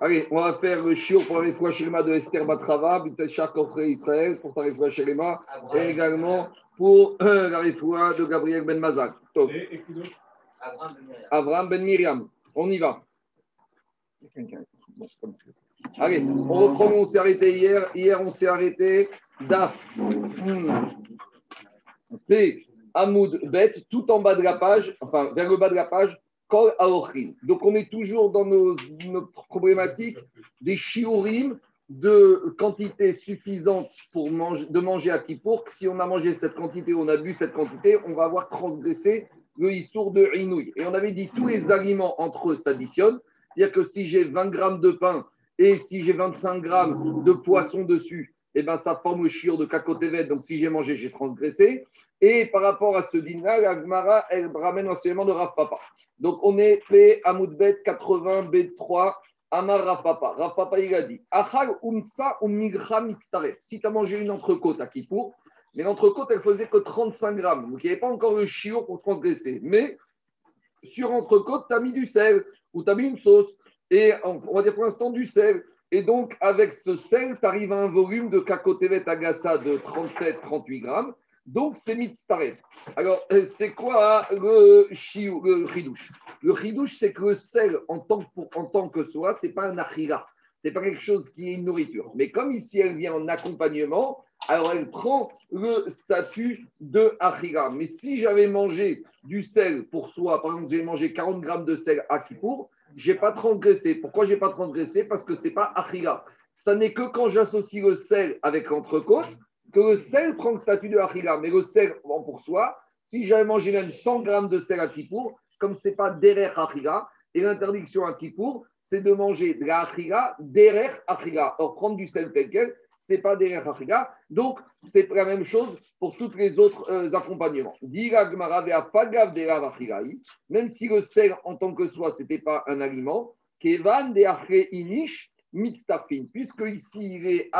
Allez, on va faire le chiot pour la Shelema de Esther Batrava, Bitachar Kofre Israël, pour ta fois Shelema, et également pour euh, la fois de Gabriel Ben Mazak. Top. Abraham Ben Miriam. On y va. Allez, on reprend, on s'est arrêté hier. Hier, on s'est arrêté d'Af. P. Hamoud Bet, tout en bas de la page, enfin vers le bas de la page, Donc on est toujours dans nos, notre problématique des shiurim de quantité suffisante pour manger, de manger à Kippour. Si on a mangé cette quantité, on a bu cette quantité, on va avoir transgressé le issour de Inouï. Et on avait dit tous les aliments entre eux s'additionnent. C'est-à-dire que si j'ai 20 grammes de pain et si j'ai 25 grammes de poisson dessus, eh ben, ça forme le chiur de Kakotevet. Donc si j'ai mangé, j'ai transgressé. Et par rapport à ce dîner, la Gemara, elle ramène l'enseignement de Rav Papa. Donc on est P Amoudbet 80 B3 Amar Rav Papa. Rav Papa, il a dit Achal umsa umigra Si tu as mangé une entrecôte à Kippour, mais l'entrecôte, elle faisait que 35 grammes. Donc il n'y avait pas encore le chiot pour transgresser. Mais sur entrecôte, tu as mis du sel ou tu as mis une sauce. Et on va dire pour l'instant du sel. Et donc, avec ce sel, tu arrives à un volume de Kakotevet Agassa de 37-38 grammes. Donc, c'est mitzaref. Alors, euh, c'est quoi le, chiou, le ridouche? Le ridouche, c'est que le sel, en tant que, en tant que soi, ce n'est pas un achira. Ce n'est pas quelque chose qui est une nourriture. Mais comme ici, elle vient en accompagnement, alors elle prend le statut de achira. Mais si j'avais mangé du sel pour soi, par exemple, j'ai mangé 40 grammes de sel à Kippour, je n'ai pas transgressé. Pourquoi je n'ai pas transgressé? Parce que ce n'est pas achira. Ça n'est que quand j'associe le sel avec l'entrecôte que le sel prend le statut de achila, mais le sel pour soi, si j'avais mangé même 100 grammes de sel à Kippour, comme ce n'est pas derrière achila, et l'interdiction à Kippour, c'est de manger de la derrière achila. Or, prendre du sel tel quel, ce n'est pas derrière achila. Donc, c'est la même chose pour tous les autres euh, accompagnements. Même si le sel en tant que soi, ce n'était pas un aliment, Kevan de inish puisque ici il, est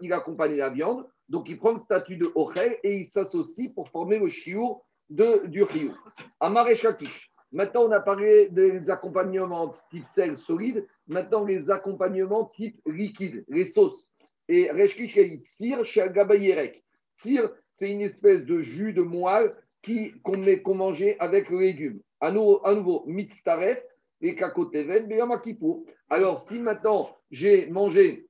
il accompagne la viande, donc il prend le statut de Ochel et il s'associe pour former le chiour de, du chiour. Amare Shakish. Maintenant, on a parlé des accompagnements type sel solide. Maintenant, les accompagnements type liquide, les sauces. Et Reshkish et Tsir chez Agabayerek. Tsir, c'est une espèce de jus de moelle qu'on qu'on mangeait avec le légume. À nouveau, à nouveau mitztaref et kakoteven, pour. Alors, si maintenant j'ai mangé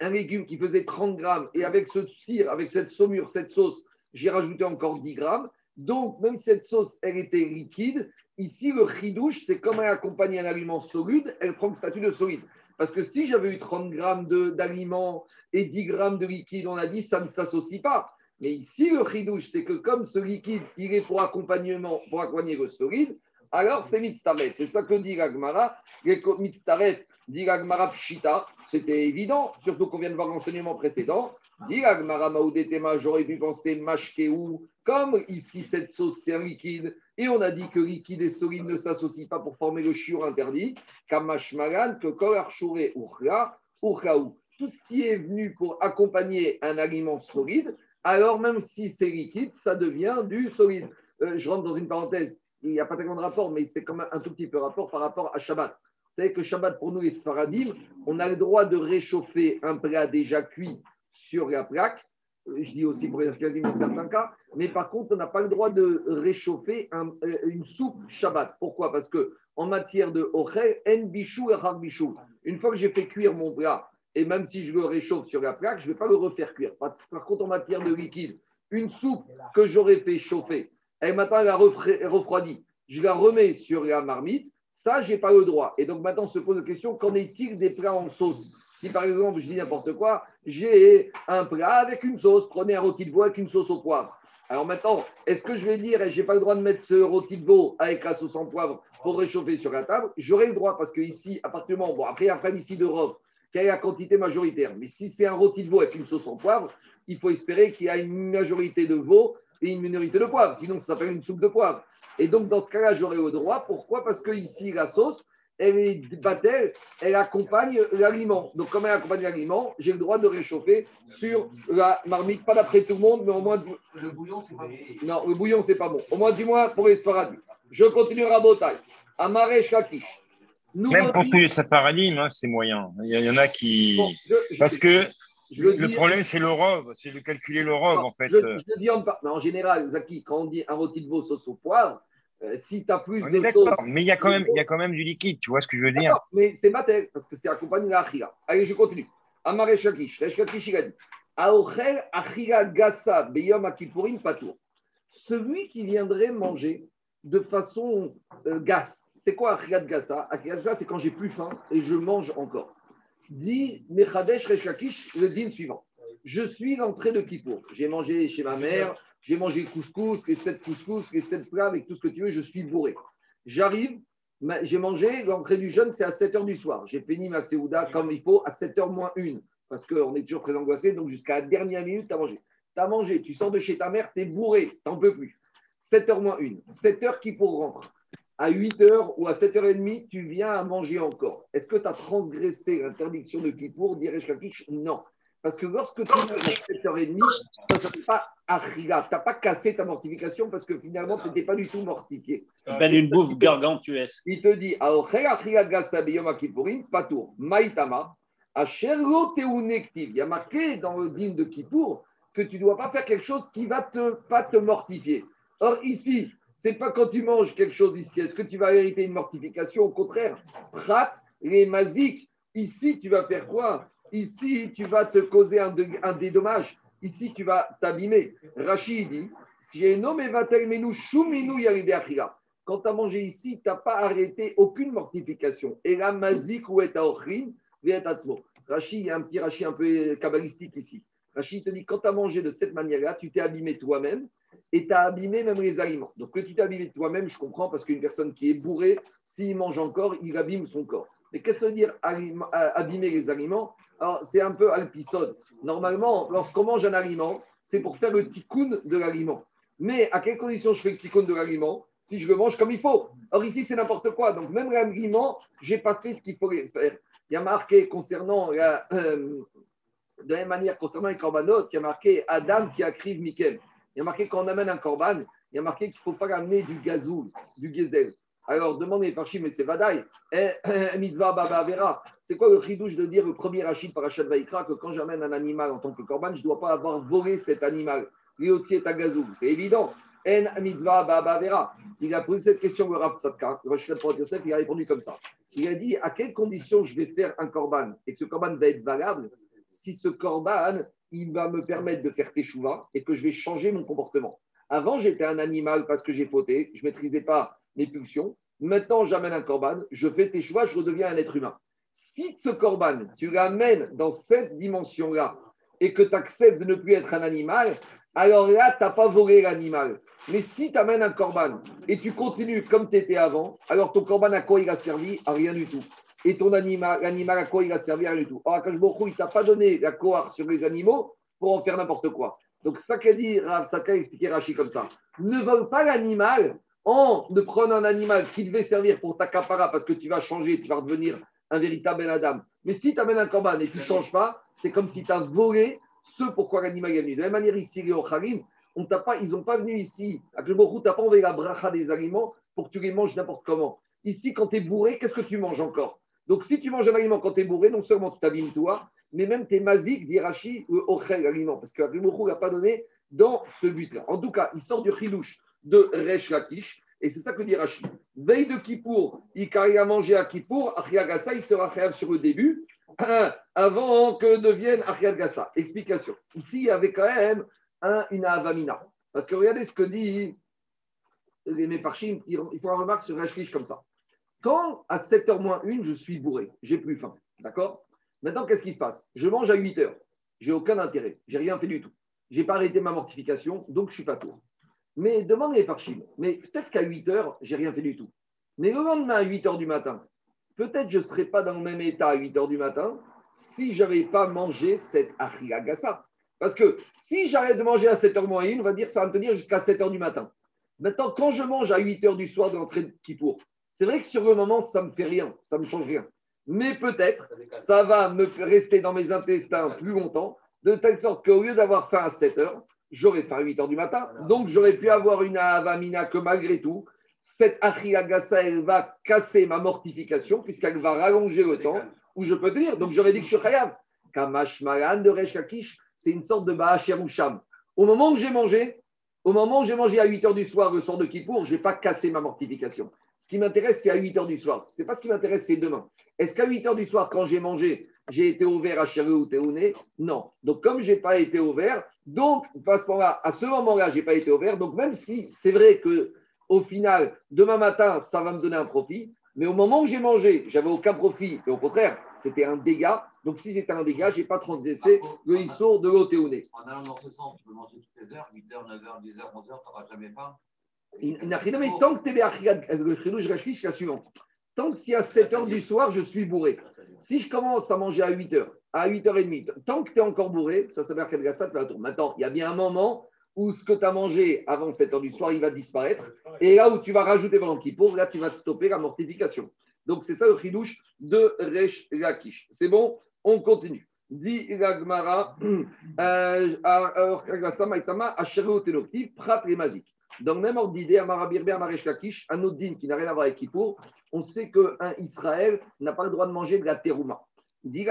un légume qui faisait 30 grammes et avec ce cire, avec cette saumure, cette sauce, j'ai rajouté encore 10 grammes. Donc, même cette sauce, elle était liquide. Ici, le ridouche, c'est comme elle accompagne un aliment solide, elle prend le statut de solide. Parce que si j'avais eu 30 grammes d'aliments et 10 grammes de liquide, on a dit, ça ne s'associe pas. Mais ici, le ridouche, c'est que comme ce liquide, il est pour accompagnement, pour accompagner le solide, alors c'est mitztaret. C'est ça que dit l'Agmara. Mitztaret, dit l'Agmara pshita. C'était évident, surtout qu'on vient de voir l'enseignement précédent. Dit l'Agmara maoudetema, j'aurais pu penser mashkeou. Comme ici, cette sauce, c'est un liquide. Et on a dit que liquide et solide ne s'associent pas pour former le chiur interdit. Kamashmagan, que kol archouré urkaou. Tout ce qui est venu pour accompagner un aliment solide, alors même si c'est liquide, ça devient du solide. Euh, je rentre dans une parenthèse il n'y a pas tellement de rapport, mais c'est comme un tout petit peu rapport par rapport à Shabbat. Savez que Shabbat, pour nous, les Sfaradim, on a le droit de réchauffer un plat déjà cuit sur la plaque. Je dis aussi pour les Ashkenazim dans certains cas. Mais par contre, on n'a pas le droit de réchauffer euh, une soupe Shabbat. Pourquoi? Parce que en matière de Ochel, en bichou et bichou. Une fois que j'ai fait cuire mon plat, et même si je le réchauffe sur la plaque, je ne vais pas le refaire cuire. Par contre, en matière de liquide, une soupe que j'aurais fait chauffer, et maintenant elle a refroidi, je la remets sur la marmite, ça, je n'ai pas le droit. Et donc maintenant, on se pose la question, qu'en est-il des plats en sauce? Si par exemple, je dis n'importe quoi, j'ai un plat avec une sauce, prenez un rôti de veau avec une sauce au poivre. Alors maintenant, est-ce que je vais dire, je n'ai pas le droit de mettre ce rôti de veau avec la sauce en poivre pour réchauffer sur la table? J'aurai le droit parce que ici, appartement, bon, après, après ici d'Europe, quelle est la quantité majoritaire Mais si c'est un rôti de veau avec une sauce en poivre, il faut espérer qu'il y a une majorité de veau et une minorité de poivre. Sinon, ça s'appelle une soupe de poivre. Et donc, dans ce cas-là, j'aurais le droit. Pourquoi? Parce que ici, la sauce, elle est battelle, elle accompagne l'aliment. Donc, comme elle accompagne l'aliment, j'ai le droit de réchauffer sur la marmite. Pas d'après tout le monde, mais au moins. Le bouillon, c'est pas bon. Non, le bouillon, c'est pas bon. Au moins, dis-moi pour les Sfaradim. Je continue à Botaï. Amaresh Kakish. Même pour tous les paradigmes, hein, c'est moyen. Il y, en a qui. Parce que le problème, c'est le rove, c'est de calculer le rove, en fait. Je, je dis en, mais en général, Zaki, quand on dit un rôti de veau sauce au poivre, euh, si tu as plus de sauce. Mais il y, a quand même, il y a quand même du liquide, tu vois ce que je veux dire Mais c'est matel, parce que c'est accompagné de l'achira. Allez, je continue. Amare Shakish, Shakish, il a dit Aochel achira gassa beyom akipurim patour. Celui qui viendrait manger de façon euh, gasse. C'est quoi achira gassa Achira gassa, c'est quand j'ai plus faim et je mange encore. Dit Mechadesh Reshakish, le din suivant. Je suis l'entrée de Kippour. J'ai mangé chez ma mère, j'ai mangé couscous, les sept couscous, les sept plats avec tout ce que tu veux, je suis bourré. J'arrive, j'ai mangé, l'entrée du jeûne, c'est à 7 h du soir. J'ai fini ma séouda comme il faut à 7 h moins 1, parce qu'on est toujours très angoissé, donc jusqu'à la dernière minute, tu as mangé. Tu as mangé, tu sors de chez ta mère, tu es bourré, tu n'en peux plus. 7 h moins 1, 7 h qui pour rentrer. À 8 h ou à 7h30, tu viens à manger encore. Est-ce que tu as transgressé l'interdiction de Kippour, dirais Non. Parce que lorsque tu manges à 7h30, ça ne s'appelle pas. Tu n'as pas cassé ta mortification parce que finalement, tu n'étais pas du tout mortifié. Ben une bouffe gargantuesque. Il te dit pas tour. Maïtama, Il y a marqué dans le din de Kippour que tu ne dois pas faire quelque chose qui ne va te, pas te mortifier. Or, ici, c'est pas quand tu manges quelque chose ici. Est-ce que tu vas hériter une mortification? Au contraire, prat, les maziques. Ici, tu vas faire quoi? Ici, tu vas te causer un, dédommage. Ici, tu vas t'abîmer. Rachid dit quand tu as mangé ici, tu n'as pas arrêté aucune mortification. Et la mazik ou et Rachid, il y a un petit Rachid un peu kabbalistique ici. Rachid te dit quand tu as mangé de cette manière-là, tu t'es abîmé toi-même et tu as abîmé même les aliments. Donc que tu t'es abîmé toi-même, je comprends, parce qu'une personne qui est bourrée, s'il mange encore, il abîme son corps. Mais qu'est-ce que veut dire abîmer les aliments? Alors, c'est un peu alpisode. Normalement, lorsqu'on mange un aliment, c'est pour faire le tikkun de l'aliment. Mais à quelles conditions je fais le tikkun de l'aliment Si je le mange comme il faut. Or, ici, c'est n'importe quoi. Donc, même l'aliment, je n'ai pas fait ce qu'il faut faire. Il y a marqué concernant, euh, de la même manière, concernant les corbanotes, il y a marqué Adam qui a crive Mikem. Il y a marqué quand on amène un corban, il y a marqué qu'il ne faut pas amener du gazoul, du gazelle. Alors, demandez par mais c'est Vadaï. Eh, eh, mitzvah Baba Vera. C'est quoi le chidouche de dire le premier Rachid par Rachid Vaikra que quand j'amène un animal en tant que corban, je ne dois pas avoir volé cet animal? Lioti est gazou. C'est évident. En mitzvah Baba Vera. Il a posé cette question au Rav Sadka. Le il a répondu comme ça. Il a dit à quelles conditions je vais faire un corban et que ce corban va être valable si ce corban il va me permettre de faire teshuva et que je vais changer mon comportement. Avant, j'étais un animal parce que j'ai fauté, je ne maîtrisais pas mes pulsions. Maintenant, j'amène un corban, je fais tes choix, je redeviens un être humain. Si ce corban, tu l'amènes dans cette dimension-là et que tu acceptes de ne plus être un animal, alors là, tu n'as pas volé l'animal. Mais si tu amènes un corban et tu continues comme tu étais avant, alors ton corban, à quoi il a servi? À rien du tout. Et ton animal, à quoi il a servi? À rien du tout. Or, Akashboko, il t'a pas donné la cohort sur les animaux pour en faire n'importe quoi. Donc, ça qu'a dit ça qu'a expliqué Rachid comme ça. Ne vole pas l'animal ne prenant un animal qui devait servir pour ta capara parce que tu vas changer, tu vas devenir un véritable Adam. Mais si tu amènes un corban et tu ne changes pas, c'est comme si tu as volé ce pourquoi l'animal est venu. De la même manière, ici, les Ocharim, on t'a pas, ils n'ont pas venu ici. Le tu n'as pas envoyé la bracha des aliments pour que tu les manges n'importe comment. Ici, quand tu es bourré, qu'est-ce que tu manges encore? Donc, si tu manges un aliment quand tu es bourré, non seulement tu t'abîmes toi, mais même tu es mazik, d'Irachi Ochel, l'aliment. Parce que n'a pas donné dans ce but-là. En tout cas, il sort du chilouche de Resh Lakish. Et c'est ça que dit Rachid. Veille de Kippour, il a mangé à Kippour, Gassa, il sera créable sur le début, avant que devienne Gassa. Explication. Ici, il y avait quand même un, une avamina. Parce que regardez ce que dit les Méparchim, il faut un remarque sur Rachid comme ça. Quand à 7h moins 1, je suis bourré, j'ai plus faim. D'accord? Maintenant, qu'est-ce qui se passe? Je mange à 8h. J'ai aucun intérêt. J'ai rien fait du tout. J'ai pas arrêté ma mortification, donc je suis pas tour. Mais demande les Farchim. Mais peut-être qu'à 8 heures, j'ai rien fait du tout. Mais le lendemain, à 8 heures du matin, peut-être je ne serais pas dans le même état à 8 heures du matin si je n'avais pas mangé cette Achilagassa. Parce que si j'arrête de manger à 7h moins 1, on va dire ça va me tenir jusqu'à 7 heures du matin. Maintenant, quand je mange à 8 heures du soir de l'entrée de Kippour, c'est vrai que sur le moment, ça ne me fait rien, ça ne me change rien. Mais peut-être, ça va me rester dans mes intestins plus longtemps, de telle sorte qu'au lieu d'avoir faim à 7 heures, j'aurais à 8 heures du matin. Donc, j'aurais pu avoir une avamina que malgré tout, cette Achilagasa, elle va casser ma mortification, puisqu'elle va rallonger le temps où je peux tenir. Donc j'aurais dit que je suis. Kamash Malan de Resh c'est une sorte de Ba'achir Au moment où j'ai mangé, au moment où j'ai mangé à 8 h du soir, le soir de Kippour, je n'ai pas cassé ma mortification. Ce qui m'intéresse, c'est à 8 h du soir. Ce n'est pas ce qui m'intéresse, c'est demain. Est-ce qu'à 8 h du soir, quand j'ai mangé, j'ai été ouvert à Chéru ou Théouné Non. Donc, comme je n'ai pas été ouvert, donc, à ce moment-là, à ce moment-là, je n'ai pas été ouvert. Donc, même si c'est vrai que au final, demain matin, ça va me donner un profit, mais au moment où j'ai mangé, j'avais aucun profit, et au contraire, c'était un dégât. Donc, si c'était un dégât, je n'ai pas transgressé le issour de l'Otéouné. En allant dans ce sens, tu peux manger toutes les heures, 8h, 9h, 10h, 11h, tu n'auras jamais faim. Mais tant que tu es le je réfléchis la suivante. Tant que si à 7 h du soir, je suis bourré. Si je commence à manger à 8 h, à 8h30, tant que tu es encore bourré, ça s'appelle qu'elle ça, tu vas tour. Maintenant, il y a bien un moment où ce que tu as mangé avant 7 h du soir, il va disparaître. Et là où tu vas rajouter pendant pour là, tu vas stopper la mortification. Donc, c'est ça le chidouche de Resh Lakish. C'est bon On continue. Dit Gagmara, euh, Prat le même ordre d'idée, un autre din qui n'a rien à voir avec Kippour, on sait qu'un Israël n'a pas le droit de manger de la terouma. Et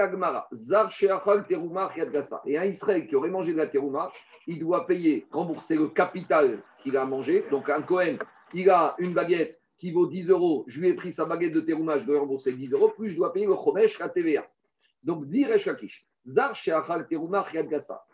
un Israël qui aurait mangé de la terouma, il doit payer, rembourser le capital qu'il a mangé. Donc un Cohen, il a une baguette qui vaut 10 euros, je lui ai pris sa baguette de terouma, je dois rembourser 10 euros, plus je dois payer le chomesh, la TVA. Donc, dit Lakish, Zar Terouma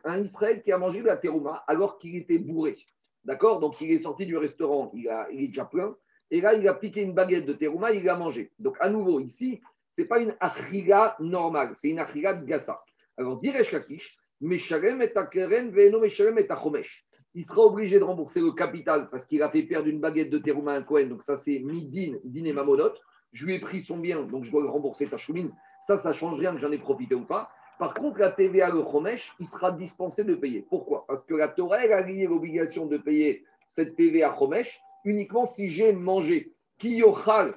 Un Israël qui a mangé de la terouma alors qu'il était bourré. D'accord? Donc, il est sorti du restaurant, il, a, il, est déjà plein. Et là, il a piqué une baguette de terouma, il a mangé. Donc, à nouveau, ici, ce n'est pas une achriga normale, c'est une achriga de gassa. Alors, diresh kakish, meshalem et akeren ve'eno meshalem et achomesh. Il sera obligé de rembourser le capital parce qu'il a fait perdre une baguette de terouma à un Cohen. Donc, ça, c'est midin, din et mamonot. Je lui ai pris son bien, donc je dois le rembourser ta choumine. Ça, ça change rien que j'en ai profité ou pas. Par contre, la TVA, le Chomesh, il sera dispensé de payer. Pourquoi? Parce que la Torah, a lié l'obligation de payer cette TVA Chomesh uniquement si j'ai mangé. Ki yochal,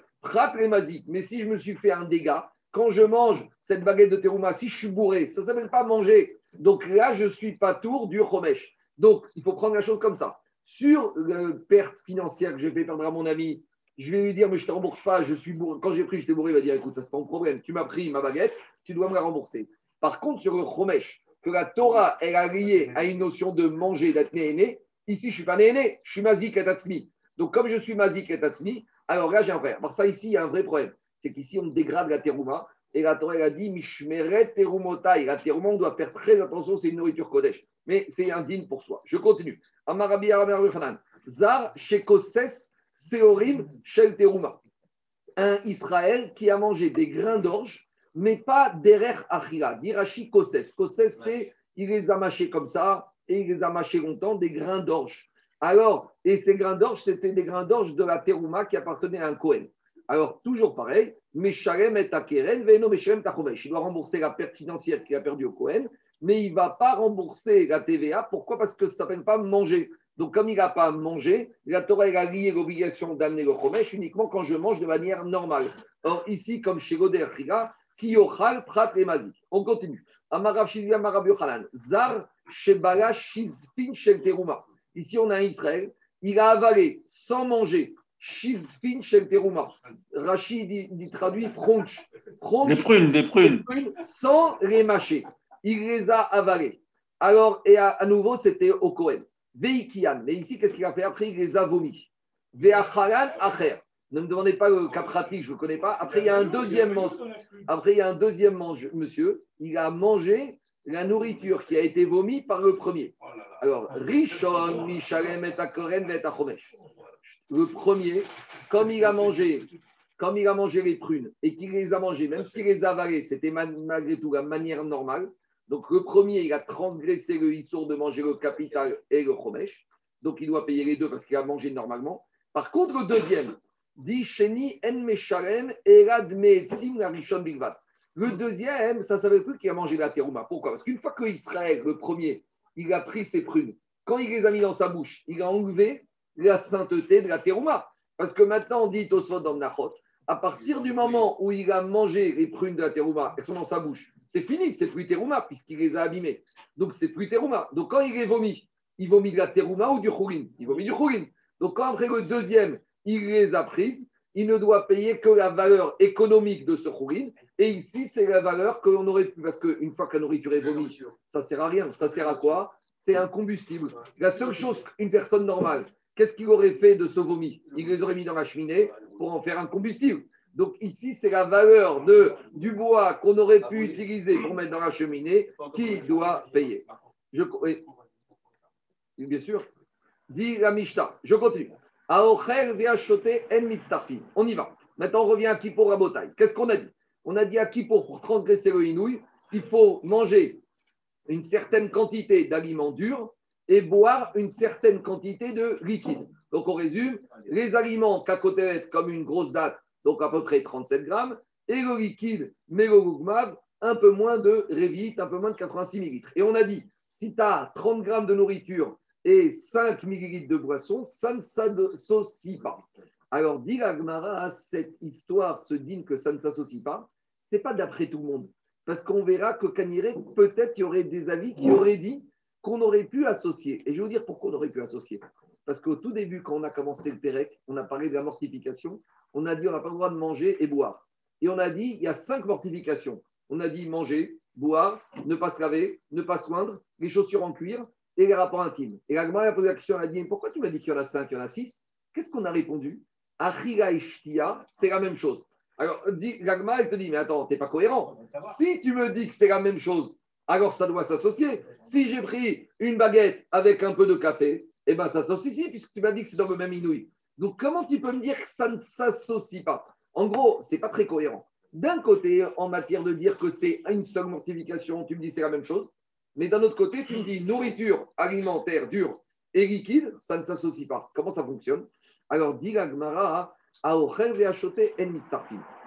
Mais si je me suis fait un dégât, quand je mange cette baguette de terouma, si je suis bourré, ça ne s'appelle pas manger. Donc là, je suis pas tour du Chomesh. Donc, il faut prendre la chose comme ça. Sur la perte financière que j'ai fait perdre à mon ami, je vais lui dire, mais je ne te rembourse pas, je suis bourré. Quand j'ai pris, j'étais bourré, il va dire, écoute, ça, c'est pas mon problème. Tu m'as pris ma baguette, tu dois me la rembourser. Par contre, sur le chomesh, que la Torah, elle a lié à une notion de manger, d'être ici, je ne suis pas né je suis mazik et Donc, comme je suis mazik et alors là, j'ai un frère. Alors, ça, ici, il y a un vrai problème. C'est qu'ici, on dégrade la terouma. Et la Torah, elle a dit, mishmeret terumotai. La terouma, on doit faire très attention, c'est une nourriture kodesh. Mais c'est indigne pour soi. Je continue. Amarabi Zar shekoses seorim shel terouma. Un Israël qui a mangé des grains d'orge mais pas derer achira. Dirachi koses. Koses, c'est il les a mâchés comme ça et il les a mâchés longtemps, des grains d'orge. Alors, et ces grains d'orge, c'était des grains d'orge de la terouma qui appartenait à un Kohen. Alors, toujours pareil, Meshalem et Akeren, Veno Meshalem Tachomesh. Il doit rembourser la perte financière qu'il a perdue au Kohen, mais il ne va pas rembourser la TVA. Pourquoi? Parce que ça ne s'appelle pas manger. Donc, comme il n'a pas mangé, la Torah a lié l'obligation d'amener le Chomesh uniquement quand je mange de manière normale. Or, ici, comme chez Goder Kiyochal Prat. On continue. Zar Shebala Shizpin Shel Teruma. Ici, on a un Israël. Il a avalé sans manger Shizpin Shel Teruma. Rachid dit, traduit fronch. Des prunes, des prunes. Sans les mâcher. Il les a avalées. Alors, et à, nouveau, c'était au Kohen. Veikian. Mais ici, qu'est-ce qu'il a fait? Après, il les a vomis. Veachalan Acher. Ne me demandez pas le cas pratique, je ne connais pas. Après, il y a un deuxième Après, il y a un deuxième monsieur. Il a mangé la nourriture qui a été vomie par le premier. Alors, Rishon, Mishalem et Le premier, comme il a mangé, comme il a mangé les prunes et qu'il les a mangées, même s'il les a avalées, c'était malgré tout la manière normale. Donc, le premier, il a transgressé le issour de manger le capital et le chomesh. Donc, il doit payer les deux parce qu'il a mangé normalement. Par contre, le deuxième, dit Sheni En Erad Le deuxième, ça ne savait plus qu'il a mangé la terouma. Pourquoi? Parce qu'une fois que Israël, le premier, il a pris ses prunes, quand il les a mis dans sa bouche, il a enlevé la sainteté de la terouma. Parce que maintenant, on dit au dans Nachot, à partir du moment où il a mangé les prunes de la terouma, elles sont dans sa bouche, c'est fini, c'est plus terouma, puisqu'il les a abîmées. Donc, c'est plus terouma. Donc, quand il les vomit, il vomit de la terouma ou du chourine Il vomit du chourine. Donc, quand après le deuxième, il les a prises, il ne doit payer que la valeur économique de ce chourine. Et ici, c'est la valeur que l'on aurait pu, parce qu'une fois que la nourriture est vomi, ça ne sert à rien. Ça sert à quoi? C'est un combustible. La seule chose qu'une personne normale, qu'est-ce qu'il aurait fait de ce vomi? Il les aurait mis dans la cheminée pour en faire un combustible. Donc ici, c'est la valeur de, du bois qu'on aurait pu utiliser pour mettre dans la cheminée qui doit payer. Je, Bien sûr. Dit la Mishnah. Je continue. On y va. Maintenant, on revient à Kippour Rabotai. Qu'est-ce qu'on a dit? On a dit à Kippour, pour transgresser le inouï, il faut manger une certaine quantité d'aliments durs et boire une certaine quantité de liquide. Donc, on résume les aliments cacotéret comme une grosse date donc à peu près 37 grammes, et le liquide mélolugmab, un peu moins de révite, un peu moins de 86 millilitres. Et on a dit, si tu as 30 grammes de nourriture et 5 millilitres de boisson, ça ne s'associe pas. Alors, dit l'Agmara, cette histoire se dit que ça ne s'associe pas, c'est pas d'après tout le monde. Parce qu'on verra que Caniré, peut-être qu'il y aurait des avis qui auraient dit qu'on aurait pu associer. Et je vais vous dire pourquoi on aurait pu associer. Parce qu'au tout début, quand on a commencé le Pérec, on a parlé de la mortification on a dit on n'a pas le droit de manger et boire. Et on a dit il y a cinq mortifications. On a dit manger, boire, ne pas se laver, ne pas soindre, les chaussures en cuir et les rapports intimes. Et l'Agma a posé la question, elle a dit pourquoi tu m'as dit qu'il y en a cinq, il y en a six? Qu'est-ce qu'on a répondu? Achira c'est la même chose. Alors, l'Agma, elle te dit, mais attends, tu n'es pas cohérent. Si tu me dis que c'est la même chose, alors ça doit s'associer. Si j'ai pris une baguette avec un peu de café, eh bien ça s'associe puisque tu m'as dit que c'est dans le même inouï. Donc, comment tu peux me dire que ça ne s'associe pas? En gros, ce n'est pas très cohérent. D'un côté, en matière de dire que c'est une seule mortification, tu me dis c'est la même chose. Mais d'un autre côté, tu me dis nourriture alimentaire dure et liquide, ça ne s'associe pas. Comment ça fonctionne? Alors, dit l'Agmara, achoté en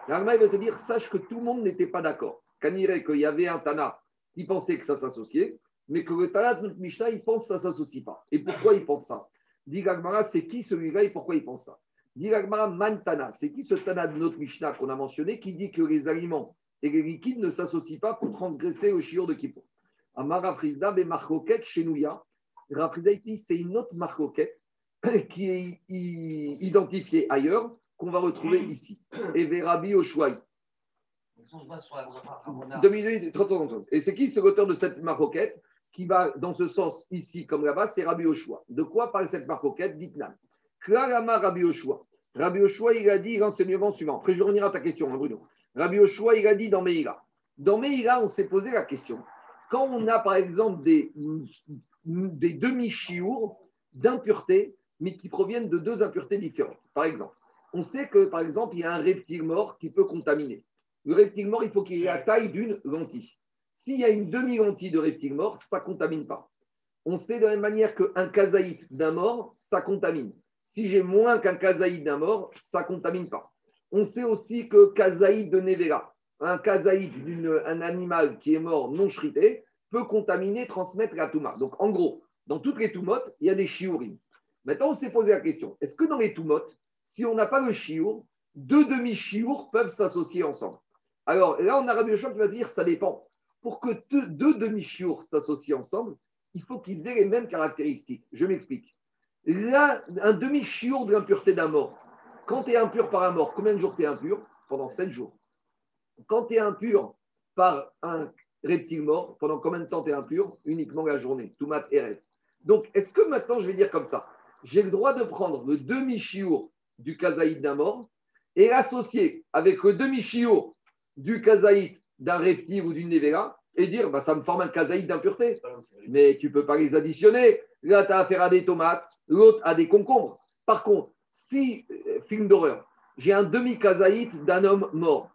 L'Agmara va te dire sache que tout le monde n'était pas d'accord. Il qu'il y avait un Tana qui pensait que ça s'associait, mais que le Tana de notre Mishnah, il pense que ça ne s'associe pas. Et pourquoi il pense ça? Dit c'est qui celui-là et pourquoi il pense ça? Dit Mantana, c'est qui ce Tana de notre Mishnah qu'on a mentionné qui dit que les aliments et les liquides ne s'associent pas pour transgresser le shiur de Kippour? Be Marcoquette chez Nouya. c'est une autre Marcoquette qui est identifiée ailleurs qu'on va retrouver ici. Et Verabi Oshuaï. Et c'est qui ce l'auteur de cette maroquette qui va dans ce sens ici comme là-bas, c'est Rabbi Oshua. De quoi parle cette marcoquette Ditnan. Clarama Rabbi Oshua. Rabbi Oshua, il a dit l'enseignement suivant. Après, je revenir à ta question, hein, Bruno. Rabbi Oshua, il a dit dans Meïla. Dans Meïla, on s'est posé la question. Quand on a, par exemple, des, demi-chiours d'impureté, mais qui proviennent de deux impuretés différentes. Par exemple, on sait que, par exemple, il y a un reptile mort qui peut contaminer. Le reptile mort, il faut qu'il ait la taille d'une lentille. S'il y a une demi-lentille de reptile mort, ça ne contamine pas. On sait de la même manière qu'un kazaït d'un mort, ça contamine. Si j'ai moins qu'un kazaït d'un mort, ça ne contamine pas. On sait aussi que kazaït de Nevera, un kazaït d'un animal qui est mort non shrité, peut contaminer, transmettre la touma. Donc en gros, dans toutes les toumotes, il y a des shiurim. Maintenant, on s'est posé la question est-ce que dans les toumotes, si on n'a pas le shiur, deux demi-shiours peuvent s'associer ensemble? Alors là, on a Rabbi Yoshua qui va dire ça dépend pour que deux, demi-chiours s'associent ensemble, il faut qu'ils aient les mêmes caractéristiques. Je m'explique. Là, un demi-chiour de l'impureté d'un mort, quand tu es impur par un mort, combien de jours tu es impur? Pendant sept jours. Quand tu es impur par un reptile mort, pendant combien de temps tu es impur? Uniquement la journée, tout mat et rêve. Donc, est-ce que maintenant, je vais dire comme ça, j'ai le droit de prendre le demi-chiour du kazaïd d'un mort et l'associer avec le demi-chiour du kazaïd d'un reptile ou d'une nevera et dire bah, ça me forme un kazaïd d'impureté. Mais tu ne peux pas les additionner. Là, tu as affaire à des tomates, l'autre à des concombres. Par contre, si, euh, film d'horreur, j'ai un demi-kazaïd d'un homme mort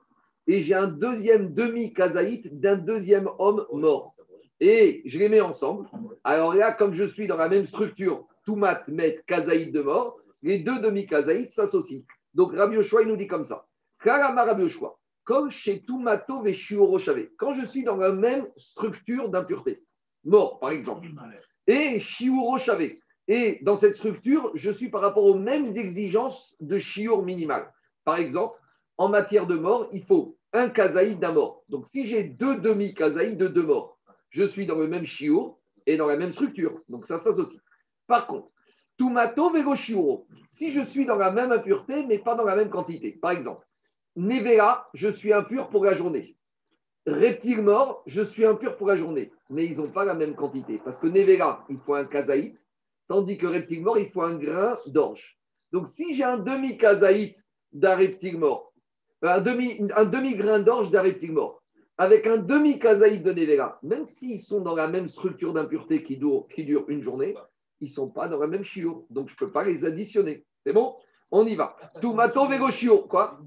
et j'ai un deuxième demi-kazaïd d'un deuxième homme mort et je les mets ensemble, alors là, comme je suis dans la même structure, tomate, met, kazaïd de mort, les deux demi-kazaïds s'associent. Donc Rabbi il nous dit comme ça. Karama Rabbi comme chez Tumato et Quand je suis dans la même structure d'impureté, mort par exemple, et Shiuro et dans cette structure, je suis par rapport aux mêmes exigences de Shiur minimal. Par exemple, en matière de mort, il faut un kazaïd d'un mort. Donc si j'ai deux demi-kazaïd de deux morts, je suis dans le même Shiur et dans la même structure. Donc ça s'associe. Par contre, Tumato vego shiuro. Si je suis dans la même impureté, mais pas dans la même quantité. Par exemple, Nevela, je suis impur pour la journée. Reptile mort, je suis impur pour la journée. Mais ils n'ont pas la même quantité. Parce que Nevela, il faut un kazaït, tandis que reptile mort, il faut un grain d'orge. Donc si j'ai un demi-kazaït d'un reptile mort, un demi-grain demi d'orge d'un reptile mort, avec un demi-kazaït de Nevela, même s'ils sont dans la même structure d'impureté qui dure, qui dure une journée, ils ne sont pas dans la même chiour. Donc, je ne peux pas les additionner. C'est bon? On y va. Tomato, vélo, chiour. Quoi?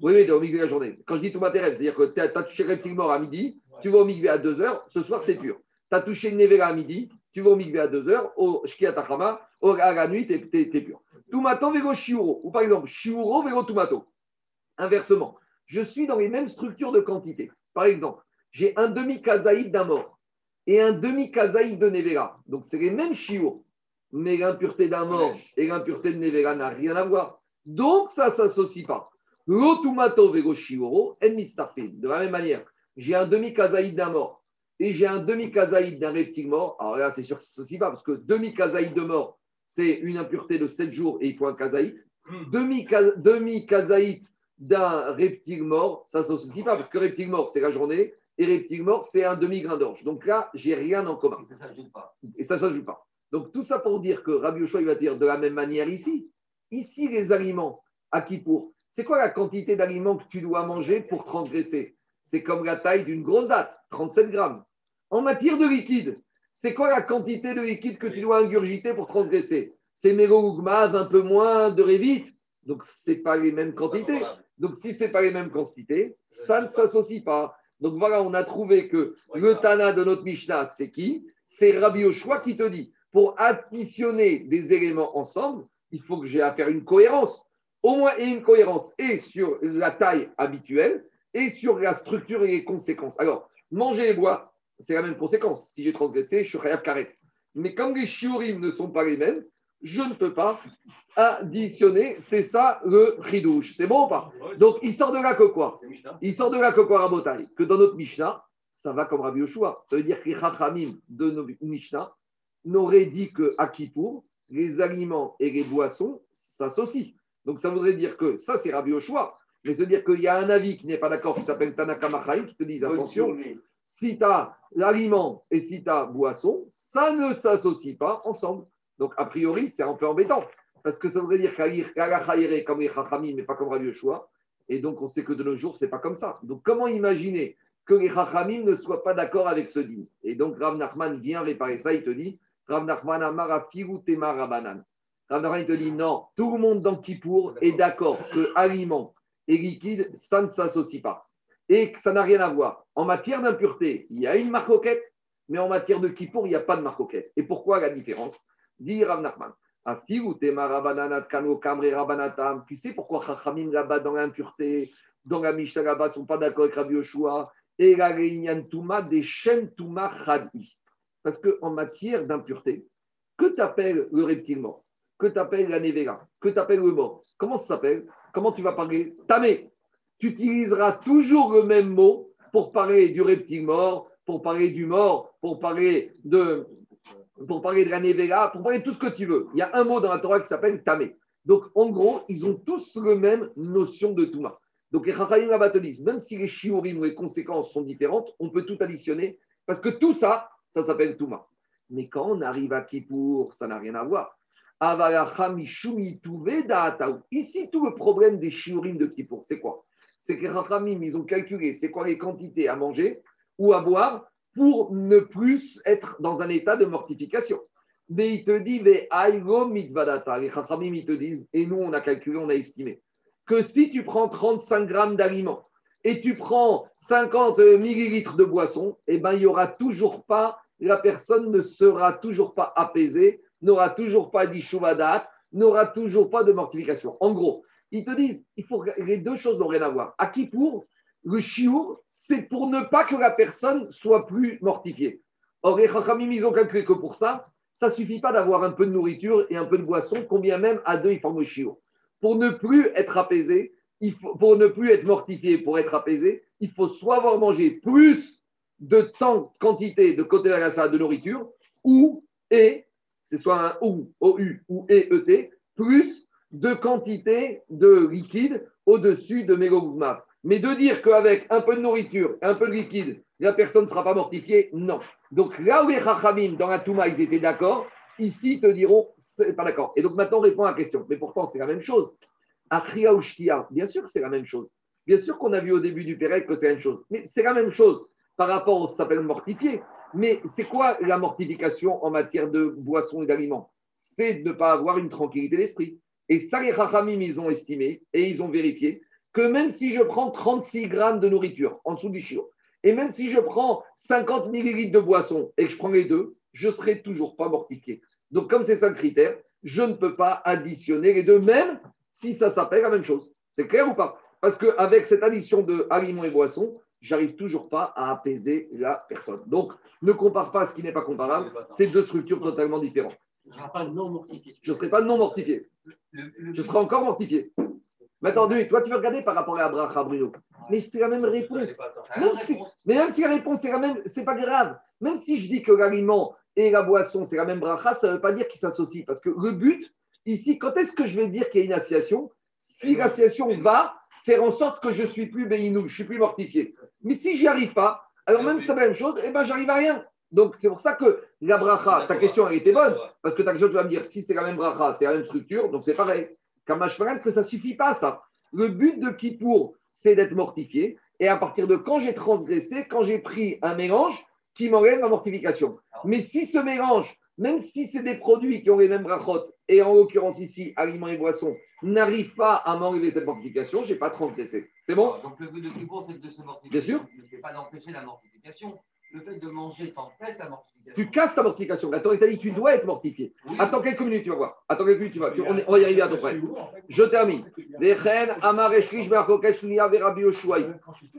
Oui, oui, au milieu de la journée. Quand je dis tomato, c'est-à-dire que tu as, touché reptile mort à midi, tu vas au milieu à 2 heures, ce soir, c'est pur. Tu as touché nevera à midi, tu vas au milieu à 2 heures, au shkiatachama, à la nuit, tu es, pur. Tomato, vélo, chiuro. Ou par exemple, chiuro, vélo, tomato. Inversement, je suis dans les mêmes structures de quantité. Par exemple, j'ai un demi-kazaïd d'un mort et un demi-kazaï de Nevera. Donc, c'est les mêmes chiots, mais l'impureté d'un mort et l'impureté de Nevera n'a rien à voir. Donc, ça ne s'associe pas. L'otumato vego shioro, en De la même manière, j'ai un demi-kazaïd d'un mort et j'ai un demi-kazaïd d'un reptile mort. Alors là, c'est sûr que ça ne s'associe pas parce que demi-kazaïd de mort, c'est une impureté de 7 jours et il faut un kazaïd. Hmm. D'un reptile mort, ça ne s'associe pas parce que reptile mort, c'est la journée et reptile mort, c'est un demi-grain d'orge. Donc là, j'ai rien en commun. Et ça ne s'ajoute pas. Et ça ne s'ajoute pas. Donc tout ça pour dire que Rabbi il va dire de la même manière ici. Ici, les aliments, à qui pour C'est quoi la quantité d'aliments que tu dois manger pour transgresser? C'est comme la taille d'une grosse date, 37 grammes. En matière de liquide, c'est quoi la quantité de liquide que tu dois ingurgiter pour transgresser? C'est mélougmave, un peu moins de révite. Donc, ce n'est pas les mêmes quantités. Donc, si ce n'est pas les mêmes quantités, ça ne s'associe pas. Donc voilà, on a trouvé que le Tana de notre Mishnah, c'est qui? C'est Rabbi Yoshua qui te dit, pour additionner des éléments ensemble, il faut que j'ai à faire une cohérence, au moins une cohérence, et sur la taille habituelle, et sur la structure et les conséquences. Alors, manger et boire, c'est la même conséquence. Si j'ai transgressé, je suis karet. Mais comme les shiurim ne sont pas les mêmes, je ne peux pas additionner. C'est ça le ridouche. C'est bon ou pas Donc, il sort de là que quoi Il sort de là que quoi, Rabotai Que dans notre Mishnah, ça va comme Rabbi Yoshua. Ça veut dire que les Chachamim de nos Mishnah n'auraient dit que à Kippour, les aliments et les boissons s'associent. Donc, ça voudrait dire que ça, c'est Rabbi Yoshua. Mais veut dire qu'il y a un avis qui n'est pas d'accord, qui s'appelle Tanaka Machaim, qui te dit attention, si tu as l'aliment et si tu as boisson, ça ne s'associe pas ensemble. Donc, a priori, c'est un peu embêtant. Parce que ça voudrait dire qu'Alachaïre comme les Chachamim, mais pas comme Rabbi Yoshua. Et donc, on sait que de nos jours, c'est pas comme ça. Donc, comment imaginer que les Chachamim ne soient pas d'accord avec ce dîme Et donc, Rav Nachman vient réparer ça. Il te dit Rav Nachman Amara Tema Rabanan. Rav Nachman, il te dit non, tout le monde dans Kippour est d'accord que aliments et liquide, ça ne s'associe pas. Et que ça n'a rien à voir. En matière d'impureté, il y a une marcoquette, mais en matière de Kippour, il n'y a pas de marcoquette. Et pourquoi la différence? Dit Rav Nachman. Tu sais pourquoi Chachamim là-bas dans l'impureté, dans la Mishnah là-bas, ne sont pas d'accord avec Rabbi Yoshua? Et la Touma des Shem Touma Chadi. Parce qu'en matière d'impureté, que t'appelles le reptile mort, que t'appelles la Nevera, que t'appelles le mort, comment ça s'appelle? Comment tu vas parler? Tamé. Tu utiliseras toujours le même mot pour parler du reptile mort, pour parler du mort, pour parler de, pour parler de la Nevela, pour parler de tout ce que tu veux. Il y a un mot dans la Torah qui s'appelle Tamé. Donc, en gros, ils ont tous la même notion de Touma. Donc, les Chachayim même si les Shiurim ou les conséquences sont différentes, on peut tout additionner parce que tout ça, ça s'appelle Touma. Mais quand on arrive à Kippour, ça n'a rien à voir. Ici, tout le problème des Shiurim de Kippour, c'est quoi? C'est que les Chachamim, ils ont calculé c'est quoi les quantités à manger ou à boire pour ne plus être dans un état de mortification. Mais il te dit, les ils te disent, et nous on a calculé, on a estimé, que si tu prends 35 grammes d'aliments et tu prends 50 millilitres de boisson, eh ben, il n'y aura toujours pas, la personne ne sera toujours pas apaisée, n'aura toujours pas d'ishuvadat, n'aura toujours pas de mortification. En gros, ils te disent, il faut, les deux choses n'ont rien à voir. À qui pour le chiour, c'est pour ne pas que la personne soit plus mortifiée. Or, les chachamim, ils ont calculé que pour ça, ça suffit pas d'avoir un peu de nourriture et un peu de boisson, combien même à deux, ils forment le chiour. Pour ne plus être apaisé, pour ne plus être mortifié, pour être apaisé, il faut soit avoir mangé plus de temps, quantité de côté de la de nourriture, ou et c'est soit un OU, OU ou EET, plus de quantité de liquide au-dessus de Megogma. Mais de dire qu'avec un peu de nourriture un peu de liquide, la personne ne sera pas mortifiée, non. Donc là où les Chachamim, dans la Touma, ils étaient d'accord, ici te diront, c'est pas d'accord. Et donc maintenant, on répond à la question. Mais pourtant, c'est la même chose. Akria ou Shkia, bien sûr que c'est la même chose. Bien sûr qu'on a vu au début du Pérec que c'est la même chose. Mais c'est la même chose par rapport au s'appelle mortifié. Mais c'est quoi la mortification en matière de boissons et d'aliments? C'est de ne pas avoir une tranquillité d'esprit. Et ça, les Chachamim, ils ont estimé et ils ont vérifié que même si je prends 36 grammes de nourriture en dessous du chiot, et même si je prends 50 millilitres de boisson et que je prends les deux, je ne serai toujours pas mortifié. Donc, comme c'est ça le critère, je ne peux pas additionner les deux, même si ça s'appelle la même chose. C'est clair ou pas? Parce qu'avec cette addition de aliments et boissons, j'arrive toujours pas à apaiser la personne. Donc, ne compare pas ce qui n'est pas comparable. C'est deux structures totalement différentes. Je ne serai pas non mortifié. Je ne serai pas non mortifié. Je serai encore mortifié. Maintenant, toi, tu veux regarder par rapport à Abraham Bruno. Mais c'est la même réponse. mais même si la réponse est la même, c'est pas grave. Même si je dis que l'aliment et la boisson, c'est la même bracha, ça ne veut pas dire qu'ils s'associent. Parce que le but, ici, quand est-ce que je vais dire qu'il y a une association? Si l'association va faire en sorte que je ne suis plus béinou, je suis plus mortifié. Mais si j'y arrive pas, alors même c'est la même chose, eh ben j'arrive à rien. Donc c'est pour ça que la bracha, ta question elle était bonne, parce que ta question tu vas me dire si c'est la même bracha, c'est la même structure, donc c'est pareil. Kamash que ça ne suffit pas, ça. Le but de Kippour, c'est d'être mortifié. Et à partir de quand j'ai transgressé, quand j'ai pris un mélange qui m'enlève ma mortification. Mais si ce mélange, même si c'est des produits qui ont les mêmes brachot, et en l'occurrence ici, aliments et boissons, n'arrive pas à m'enlever cette mortification, je n'ai pas transgressé. C'est bon? Donc le but de Kippour, c'est de se mortifier. Bien sûr. Mais ce n'est pas d'empêcher la mortification. Le fait de manger t'empêche la mortification. Tu casses ta mortification. La Torah t'a dit tu dois être mortifié. Attends quelques minutes, tu vas voir. Attends quelques minutes, tu vas. on, va y arriver à peu près. Je termine.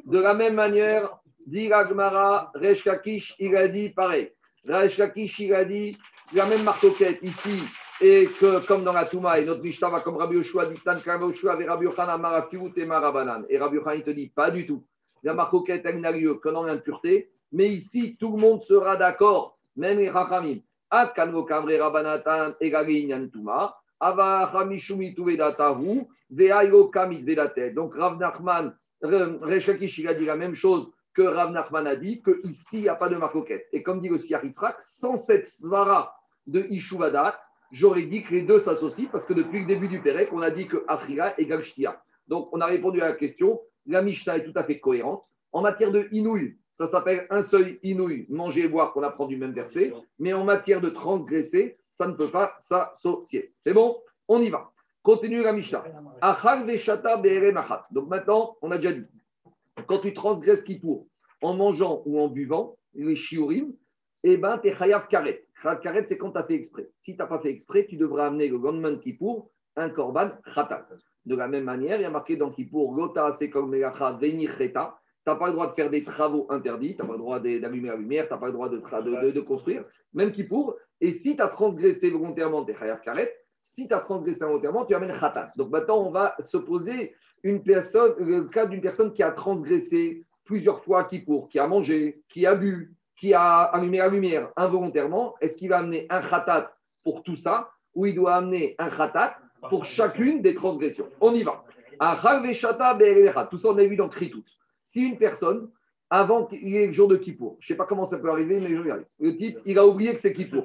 De la même manière, dit Ragmara, Reshkakish, il a dit pareil. Reshkakish, il a dit la même marcoquette ici. Et que, comme dans la Touma, et notre Mishnah comme Rabbi Yoshua dit Tan Rabbi Yoshua avec Rabbi Yochanan Marafiut et Marabanan. Et Rabbi Yochanan, il te dit pas du tout. La marcoquette, elle n'a lieu que dans l'impureté. Mais ici, tout le monde sera d'accord même les vedate. Donc Rav Nachman, Rechakish, il dit la même chose que Rav Nachman a dit, qu'ici, il n'y a pas de marcoquette. Et comme dit aussi Aritzrak, sans cette svara de Ishuvadat, j'aurais dit que les deux s'associent parce que depuis le début du Pérec, on a dit que Afrira égale Shtia. Donc, on a répondu à la question. La Mishnah est tout à fait cohérente. En matière de Inouï, ça s'appelle un seuil inouï, manger et boire qu'on apprend du même verset. Mais en matière de transgresser, ça ne peut pas s'associer. C'est bon? On y va. Continue la Mishnah. Donc maintenant, on a déjà dit, quand tu transgresses Kippour en mangeant ou en buvant, les shiurim, eh ben, tu es chayav karet. Chayav karet, c'est quand tu as fait exprès. Si tu n'as pas fait exprès, tu devras amener le lendemain de Kippour un korban khatat. De la même manière, il y a marqué dans Kippour, Gota, c'est comme veni cheta n'as pas le droit de faire des travaux interdits, tu n'as pas le droit d'allumer la lumière, tu n'as pas le droit de, construire, même qui pour. Et si tu as transgressé volontairement tes khayaf karet, si tu as transgressé volontairement, tu amènes khatat. Donc maintenant, on va se poser une personne, le cas d'une personne qui a transgressé plusieurs fois qui pour, qui a mangé, qui a bu, qui a allumé la lumière involontairement. Est-ce qu'il va amener un khatat pour tout ça ou il doit amener un khatat pour chacune des transgressions? On y va. Tout ça, on a vu dans Kritout. Si une personne, avant qu'il ait le jour de Kippour, je ne sais pas comment ça peut arriver, mais je vais arrive. Le type, il a oublié que c'est Kippour.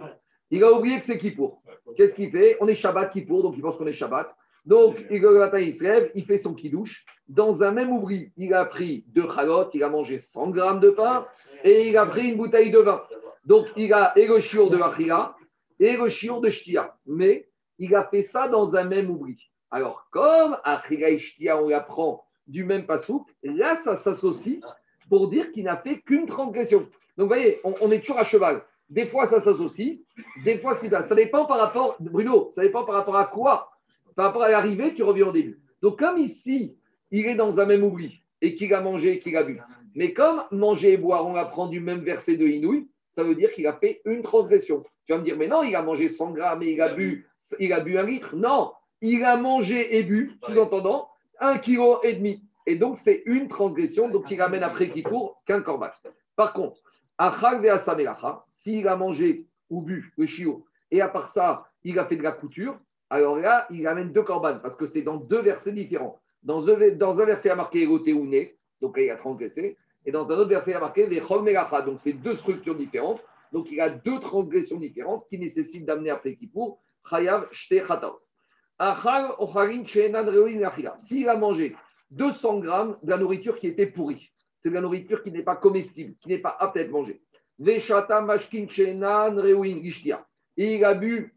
Il a oublié que c'est Kippour. Qu'est-ce qu'il fait? On est Shabbat Kippour, donc il pense qu'on est Shabbat. Donc, il, se lève, il fait son kidouche. Dans un même oubli, il a pris deux chalotes, il a mangé 100 grammes de pain et il a pris une bouteille de vin. Donc, il a et de Achira et de Shtia. Mais il a fait ça dans un même oubli. Alors, comme Achira et Shtia, on l'apprend du même pasouk, là, ça s'associe pour dire qu'il n'a fait qu'une transgression. Donc, vous voyez, on, est toujours à cheval. Des fois, ça s'associe, des fois, c'est Ça dépend par rapport, Bruno, ça dépend par rapport à quoi? Par rapport à l'arrivée, tu reviens au début. Donc, comme ici, il est dans un même oubli et qu'il a mangé et qu'il a bu. Mais comme manger et boire, on apprend du même verset de Inouï, ça veut dire qu'il a fait une transgression. Tu vas me dire, mais non, il a mangé 100 grammes et il a bu, il a bu un litre. Non, il a mangé et bu, sous-entendant, un kilo et demi. Et donc, c'est une transgression, donc il ramène après qui court qu'un corban. Par contre, s'il a mangé ou bu le chiot et à part ça, il a fait de la couture, alors là, il amène deux corbanes parce que c'est dans deux versets différents. Dans un, verset, il a marqué Egoteune, donc il a transgressé, et dans un autre verset, il a marqué Vechol Melacha, donc c'est deux structures différentes. Donc il a deux transgressions différentes qui nécessitent d'amener après Kippour, Chayav Shte Chatot. S'il a mangé 200 grammes de la nourriture qui était pourrie, c'est de la nourriture qui n'est pas comestible, qui n'est pas apte à être mangée. Et il a bu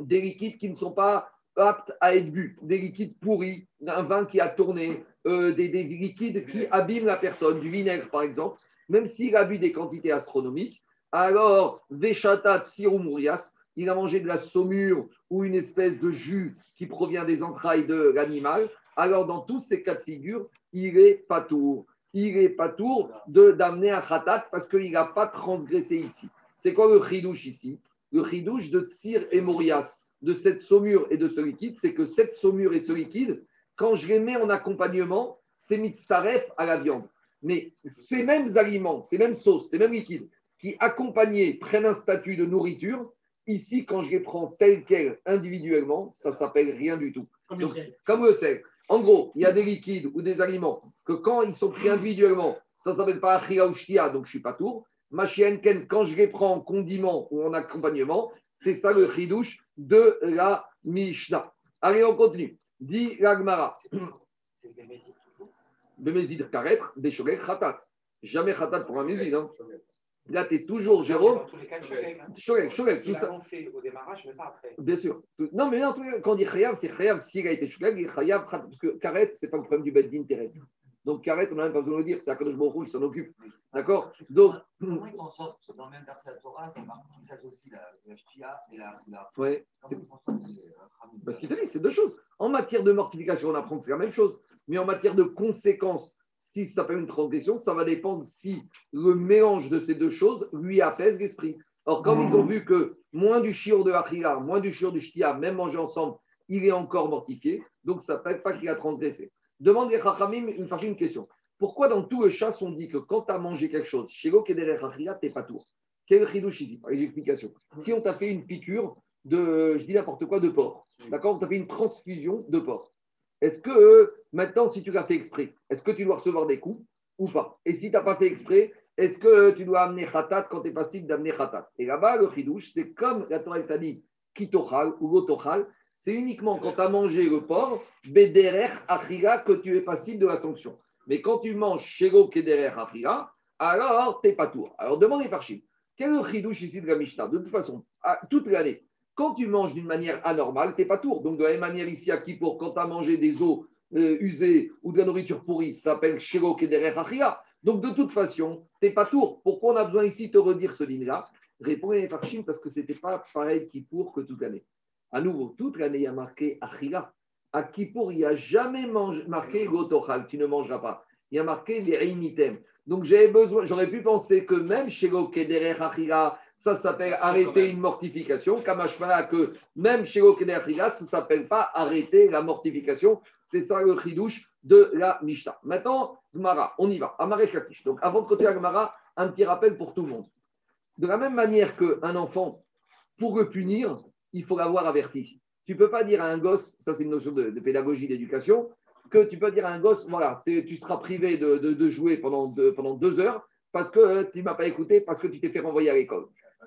des liquides qui ne sont pas aptes à être bu, des liquides pourris, un vin qui a tourné, euh, des, liquides qui abîment la personne, du vinaigre par exemple, même s'il a bu des quantités astronomiques, alors Veshatat Sirumurias, il a mangé de la saumure ou une espèce de jus qui provient des entrailles de l'animal, alors dans tous ces cas de figure, il est pas tour. Il est pas tour d'amener un khatat parce qu'il n'a pas transgressé ici. C'est quoi le chidouche ici? Le chidouche de Tsir et Morias, de cette saumure et de ce liquide, c'est que cette saumure et ce liquide, quand je les mets en accompagnement, c'est mitzaref à la viande. Mais ces mêmes aliments, ces mêmes sauces, ces mêmes liquides qui accompagnés prennent un statut de nourriture, Ici, quand je les prends telles quelles individuellement, ça s'appelle rien du tout. Comme, le sel. comme le sel. En gros, il y a des liquides ou des aliments que quand ils sont pris individuellement, ça ne s'appelle pas achia ou shtia, donc je ne suis pas tour. Machienken, quand je les prends en condiment ou en accompagnement, c'est ça le chidouche de la Mishnah. Allez, on continue. Dit l'Agmara. Bémézid karet. Jamais khatat pour un mézid. Hein. Là, tu es toujours, Jérôme. Cholet, Cholet, tout ça. au démarrage, mais pas après. Bien sûr. Non, mais non, quand on dit Chayav, c'est Chayav s'il a été Cholet, il Chayav, parce que Karet, ce n'est pas le problème du Beddin terrestre. Donc, Karet, on n'a même pas besoin de le dire, c'est Akadosh Baruch il s'en occupe. D'accord? Donc. Comment ils s'en sortent Dans le même verset à Torah, il marque aussi la Shtia et la. Oui. Parce qu'il te dit, c'est deux choses. En matière de mortification, on apprend que c'est la même chose. Mais en matière de conséquences si ça s'appelle une transgression, ça va dépendre si le mélange de ces deux choses lui apaise l'esprit. Or, comme ils ont vu que moins du chiot de Achila, moins du chiot du Shtia, même manger ensemble, il est encore mortifié, donc ça ne fait pas qu'il a transgressé. Demande les Chachamim une, une question. Pourquoi dans tout le chasse on dit que quand tu as mangé quelque chose, chez Kedere Achila, tu n'es pas tour? Quel chidouche ici? Par explication. Si on t'a fait une piqûre de, je dis n'importe quoi, de porc, d'accord? On t'a fait une transfusion de porc. Est-ce que maintenant, si tu l'as fait exprès, est-ce que tu dois recevoir des coups ou pas? Et si tu n'as pas fait exprès, est-ce que tu dois amener khatat quand tu es passible d'amener khatat? Et là-bas, le chidouche, c'est comme la Torah t'a dit kitochal ou gotochal, c'est uniquement quand tu as mangé le porc, bederer achira, que tu es passible de la sanction. Mais quand tu manges shego kederer achira, alors tu n'es pas tour. Alors demandez par Chine. Quel est le chidouche ici de la Mishnah? De toute façon, toute l'année, quand tu manges d'une manière anormale, tu n'es pas tour. Donc, de la même manière, ici à Kippour, quand tu as mangé des euh, usés ou de la nourriture pourrie, ça s'appelle Shiro Kederer Donc, de toute façon, tu n'es pas tour. Pourquoi on a besoin ici de te redire ce din-là Répondez Farshim parce que ce n'était pas pareil Kippour que toute l'année. À nouveau, toute l'année, il y a marqué Achila. À Kippour, il n'y a jamais marqué Gotochal, tu ne mangeras pas. Il y a marqué les. Donc, j'aurais pu penser que même chez Kederer Achila, ça s'appelle arrêter une mortification. Kamashmala, que même chez l'Okenerchiga, ça ne s'appelle pas arrêter la mortification. C'est ça le chidouche de la Mishnah. Maintenant, Gmara, on y va. Amaré Shakish. Donc, avant de côté Gmara, un petit rappel pour tout le monde. De la même manière qu'un enfant, pour le punir, il faut l'avoir averti. Tu ne peux pas dire à un gosse, ça c'est une notion de, pédagogie, d'éducation, que tu peux dire à un gosse, voilà, tu seras privé de, jouer pendant pendant deux heures parce que tu ne m'as pas écouté, parce que tu t'es fait renvoyer à l'école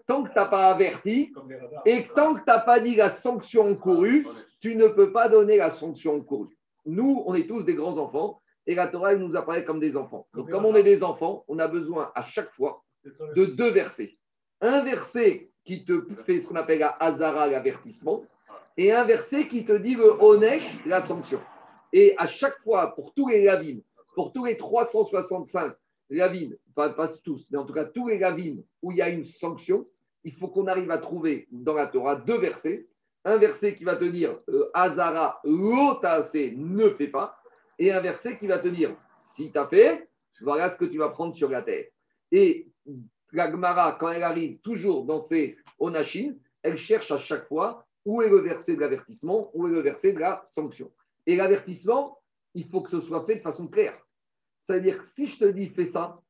tant que tu n'as pas averti et tant que tu n'as pas dit la sanction encourue, tu ne peux pas donner la sanction encourue. Nous, on est tous des grands enfants et la Torah nous apparaît comme des enfants. Donc, comme on est des enfants, on a besoin à chaque fois de deux versets. Un verset qui te fait ce qu'on appelle la Hazara, l'avertissement, et un verset qui te dit le Onesh, la sanction. Et à chaque fois, pour tous les lavines, pour tous les 365 lavines, pas, pas tous, mais en tout cas tous les lavines où il y a une sanction, il faut qu'on arrive à trouver dans la Torah deux versets. Un verset qui va te dire euh, Azara, l'otase, ne fais pas. Et un verset qui va te dire si tu as fait, voilà ce que tu vas prendre sur la tête. Et la Gemara, quand elle arrive toujours dans ses onachines, elle cherche à chaque fois où est le verset de l'avertissement, où est le verset de la sanction. Et l'avertissement, il faut que ce soit fait de façon claire. C'est-à-dire que si je te dis fais ça,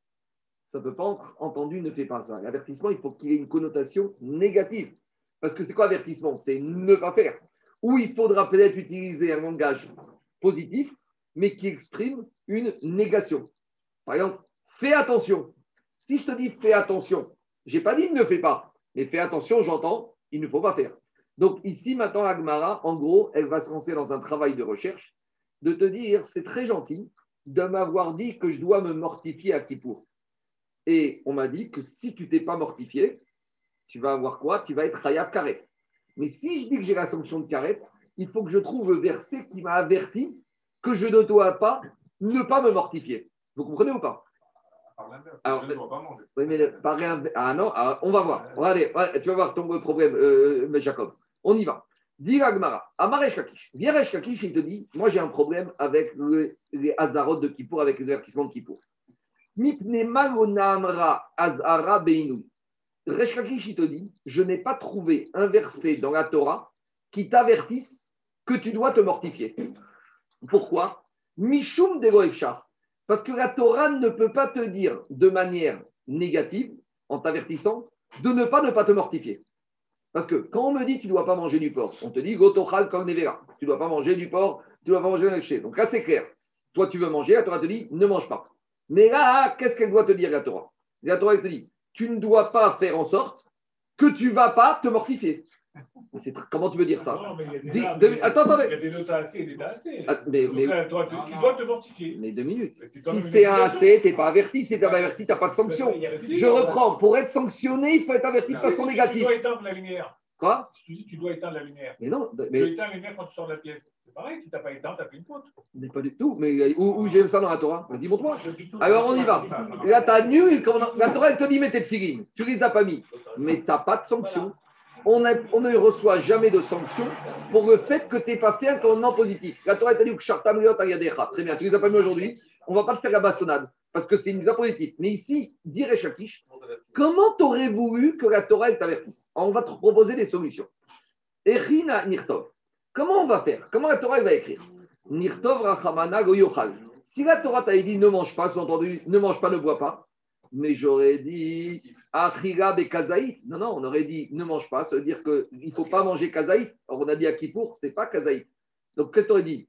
ça ne peut pas être entendu, ne fais pas ça. L'avertissement, il faut qu'il ait une connotation négative. Parce que c'est quoi avertissement? C'est ne pas faire. Ou il faudra peut-être utiliser un langage positif, mais qui exprime une négation. Par exemple, fais attention. Si je te dis fais attention, j'ai pas dit ne fais pas, mais fais attention, j'entends, il ne faut pas faire. Donc ici, maintenant, Agmara, en gros, elle va se lancer dans un travail de recherche, de te dire, c'est très gentil de m'avoir dit que je dois me mortifier à Kippour. Et on m'a dit que si tu t'es pas mortifié, tu vas avoir quoi? Tu vas être Hayab Karet. Mais si je dis que j'ai la sanction de Karet, il faut que je trouve le verset qui m'a averti que je ne dois pas ne pas me mortifier. Vous comprenez ou pas? Alors, oui, mais ah non, ah, on va voir. Regardez, tu vas voir ton problème, euh, Jacob. On y va. Dis Agmara, Amaresh Kakish. Kakish, il te dit Moi j'ai un problème avec les Hazarot de Kippour, avec les avertissements de Kippour. Azara il te dit Je n'ai pas trouvé un verset dans la Torah qui t'avertisse que tu dois te mortifier. Pourquoi? Mishum Parce que la Torah ne peut pas te dire de manière négative, en t'avertissant, de ne pas ne pas te mortifier. Parce que quand on me dit tu ne dois pas manger du porc, on te dit gotochal. Tu ne dois pas manger du porc, tu ne dois pas manger un chien. Donc là, c'est clair. Toi, tu veux manger, la Torah te dit ne mange pas. Mais là, qu'est-ce qu'elle doit te dire, la Torah? La Torah, elle te dit tu ne dois pas faire en sorte que tu ne vas pas te mortifier. Comment tu veux dire ça? Non, mais il y a des Dis, Attends, attendez. Il y a des notes assez et des assez. Ah, mais, mais, toi, tu, dois te mortifier. Mais deux minutes. si c'est un AC, tu n'es pas averti. Si tu pas averti, tu n'as pas de sanction. Je reprends. Pour être sanctionné, il faut être averti de façon négative. Tu dois éteindre la lumière. Quoi? Tu dis tu dois éteindre la lumière. Mais non. Mais... Tu éteins la lumière quand tu sors de la pièce. C'est pareil, si tu n'as pas éteint, tu as fait une faute. Mais pas du tout. Mais où, où j'ai ça dans la Torah? Vas-y, montre-moi. Alors on y va. Là, tu as nu. La Torah, elle te dit, mets tes filines. Tu les as pas mis. Mais tu n'as pas de sanction on, ne reçoit jamais de sanctions pour le fait que tu n'es pas fait un commandement positif. La Torah t'a dit que Très bien, tu les as pas mis aujourd'hui. On ne va pas te faire la bastonnade parce que c'est une mise positive. Mais ici, dire Shakish, comment t'aurais voulu que la Torah t'avertisse On va te proposer des solutions. Echina Nirtov. Comment on va faire? Comment la Torah va écrire? Nirtov Rachamana Goyochal. Si la Torah t'a dit ne mange pas, sous-entendu, ne mange pas, ne bois pas, mais j'aurais dit Achira kazaït. Non, non, on aurait dit ne mange pas. Ça veut dire qu'il ne faut pas manger kazaït. Alors on a dit à Kippour, ce n'est pas kazaït. Donc qu'est-ce que tu aurais dit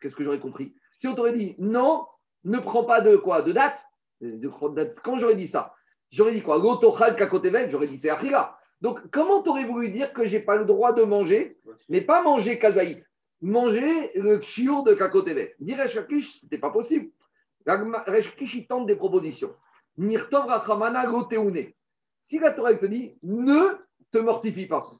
Qu'est-ce que j'aurais compris? Si on t'aurait dit non, ne prends pas de quoi? De date? Quand j'aurais dit ça, j'aurais dit quoi? J'aurais dit c'est Achira. Donc comment t'aurais voulu dire que j'ai pas le droit de manger, mais pas manger kazaït Manger le chiour de kakotevet. Dire Shakish, ce n'était pas possible. Reshkish, tente des propositions. Nirtov Rachamana Si la Torah te dit ne te mortifie pas.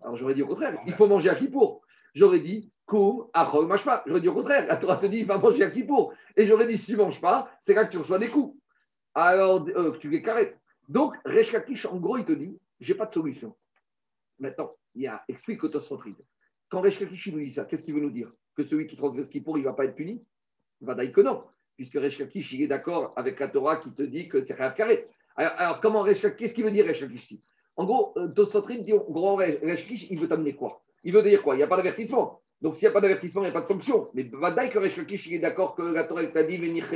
Alors j'aurais dit au contraire, il faut manger à Kippour. J'aurais dit Koum, Achol, Mashma. J'aurais dit au contraire, la Torah te dit va manger à Kippour. Et j'aurais dit si tu ne manges pas, c'est là que tu reçois des coups. Alors euh, tu les carré. Donc Reshkakish, en gros, il te dit j'ai pas de solution. Maintenant, il y a, explique Tosfotrid. Quand Reshkakish nous dit ça, qu'est-ce qu'il veut nous dire? Que celui qui transgresse Kippour, il ne va pas être puni? Va dire que non puisque Resh il est d'accord avec la Torah qui te dit que c'est Rav Karet. Alors, comment Resh qu'est-ce qu'il veut dire Resh ici En gros, euh, Tosotrin dit, en gros, Resh il veut t'amener quoi? Il veut dire quoi? Il n'y a pas d'avertissement. Donc, s'il n'y a pas d'avertissement, il n'y a pas de sanction. Mais Vadaï que Resh il est d'accord que la Torah t'a dit venir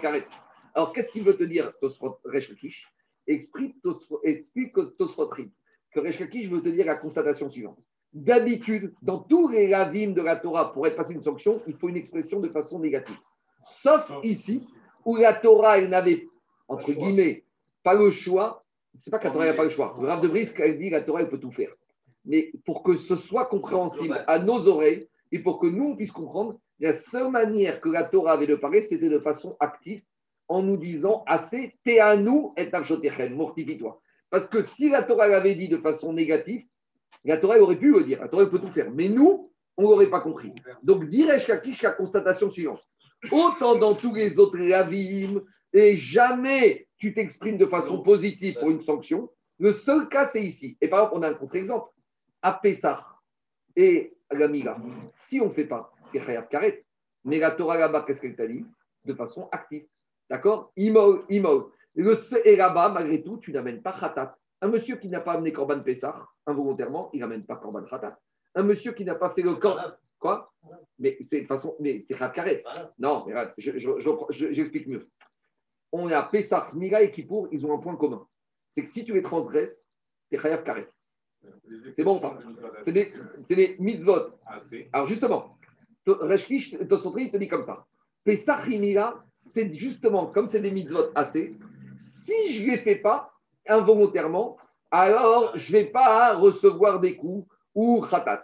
Karet. Alors, qu'est-ce qu'il veut te dire, Resh Explique, explique Tosotrin que Resh veut te dire la constatation suivante. D'habitude, dans tous les ravim de la Torah, pour être passé une sanction, il faut une expression de façon négative. Sauf ici, où la Torah, elle n'avait, entre guillemets, pas le choix. C'est pas que la Torah n'a pas le choix. Le Rav de Brisk, elle dit la Torah, elle peut tout faire. Mais pour que ce soit compréhensible à nos oreilles, et pour que nous, on puisse comprendre, la seule manière que la Torah avait de parler, c'était de façon active, en nous disant assez, t'es à nous et mortifie-toi. Parce que si la Torah l'avait dit de façon négative, la Torah aurait pu le dire, la Torah peut tout faire. Mais nous, on ne l'aurait pas compris. Donc, dirais-je la constatation suivante. Autant dans tous les autres ravim, et jamais tu t'exprimes de façon positive pour une sanction. Le seul cas, c'est ici. Et par exemple, on a un contre-exemple. À Pessah et à la si on ne fait pas, c'est Khayab Karet. Mais la Torah là-bas, qu'est-ce qu'elle t'a dit De façon active. D'accord? Imol, imol. Et là-bas, malgré tout, tu n'amènes pas Khatat. Un monsieur qui n'a pas amené Korban Pessah, involontairement, il n'amène pas Korban Khatat. Un monsieur qui n'a pas fait le corps. Quoi? Mais c'est de façon. Mais c'est Karet. Non, mais j'explique mieux. On a Pessah, Mira et Kippour, ils ont un point commun. C'est que si tu les transgresses, t'es Khayav Karet. C'est bon C'est des, des mitzvot. Alors justement, Reshkish, Tosotri, il te dit comme ça. Pesachimira, c'est justement, comme c'est des mitzvot assez, si je ne les fais pas involontairement, alors je ne vais pas recevoir des coups ou khatat.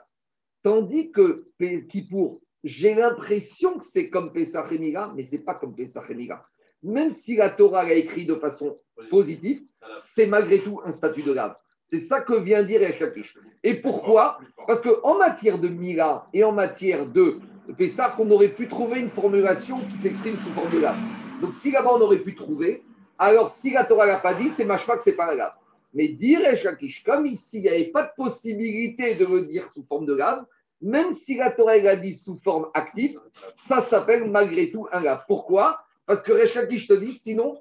Tandis que Kippour, j'ai l'impression que c'est comme Pesachimira, mais ce n'est pas comme Pesachimira. Même si la Torah l'a écrit de façon positive, c'est malgré tout un statut de lave. C'est ça que vient dire Eshakish. Et pourquoi Parce qu'en matière de Mila et en matière de Pessah, on aurait pu trouver une formulation qui s'exprime sous forme de lave. Donc si là-bas on aurait pu trouver, alors si la Torah l'a pas dit, c'est machma que c'est pas la lave. Mais dire Eshakish, comme ici il n'y avait pas de possibilité de le dire sous forme de lave, même si la Torah l'a dit sous forme active, ça s'appelle malgré tout un lave. Pourquoi? Parce que Eshakish te dit, sinon,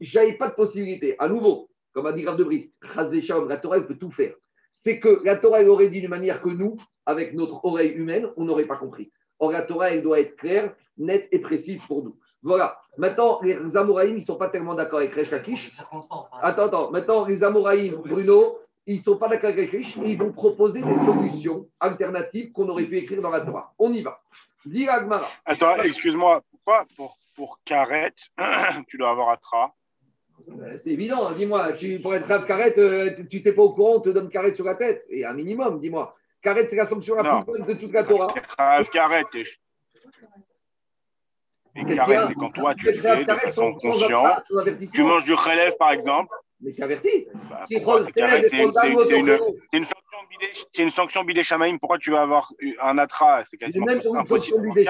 j'avais pas de possibilité. À nouveau, comme a dit Grave de Brice, la Torah peut tout faire. C'est que la Torah aurait dit d'une manière que nous, avec notre oreille humaine, on n'aurait pas compris. Or, la Torah, elle doit être claire, nette et précise pour nous. Voilà. Maintenant, les Amoraïm, ils ne sont pas tellement d'accord avec Resh Lakish. Hein. Attends, attends. Maintenant, les Amoraïm, Bruno, ils ne sont pas d'accord avec Resh et ils vont proposer des solutions alternatives qu'on aurait pu écrire dans la Torah. On y va. Dis Agmara. Attends, excuse-moi. Pourquoi? Pour, pour Karet, tu dois avoir Atra c'est évident, dis-moi, pour être Rav Karet, euh, tu n'es pas au courant, on te donne Karet sur la tête. Et un minimum, dis-moi. Karet, c'est la sanction la plus bonne de toute la Torah. Rav Karet, et Karet, c'est quand toi, tu fais de façon consciente. Tu manges du relève, par exemple. Mais tu averti. C'est une sanction bidé chamaïm. Pourquoi tu vas avoir un atra C'est quasiment même pour une sanction bidé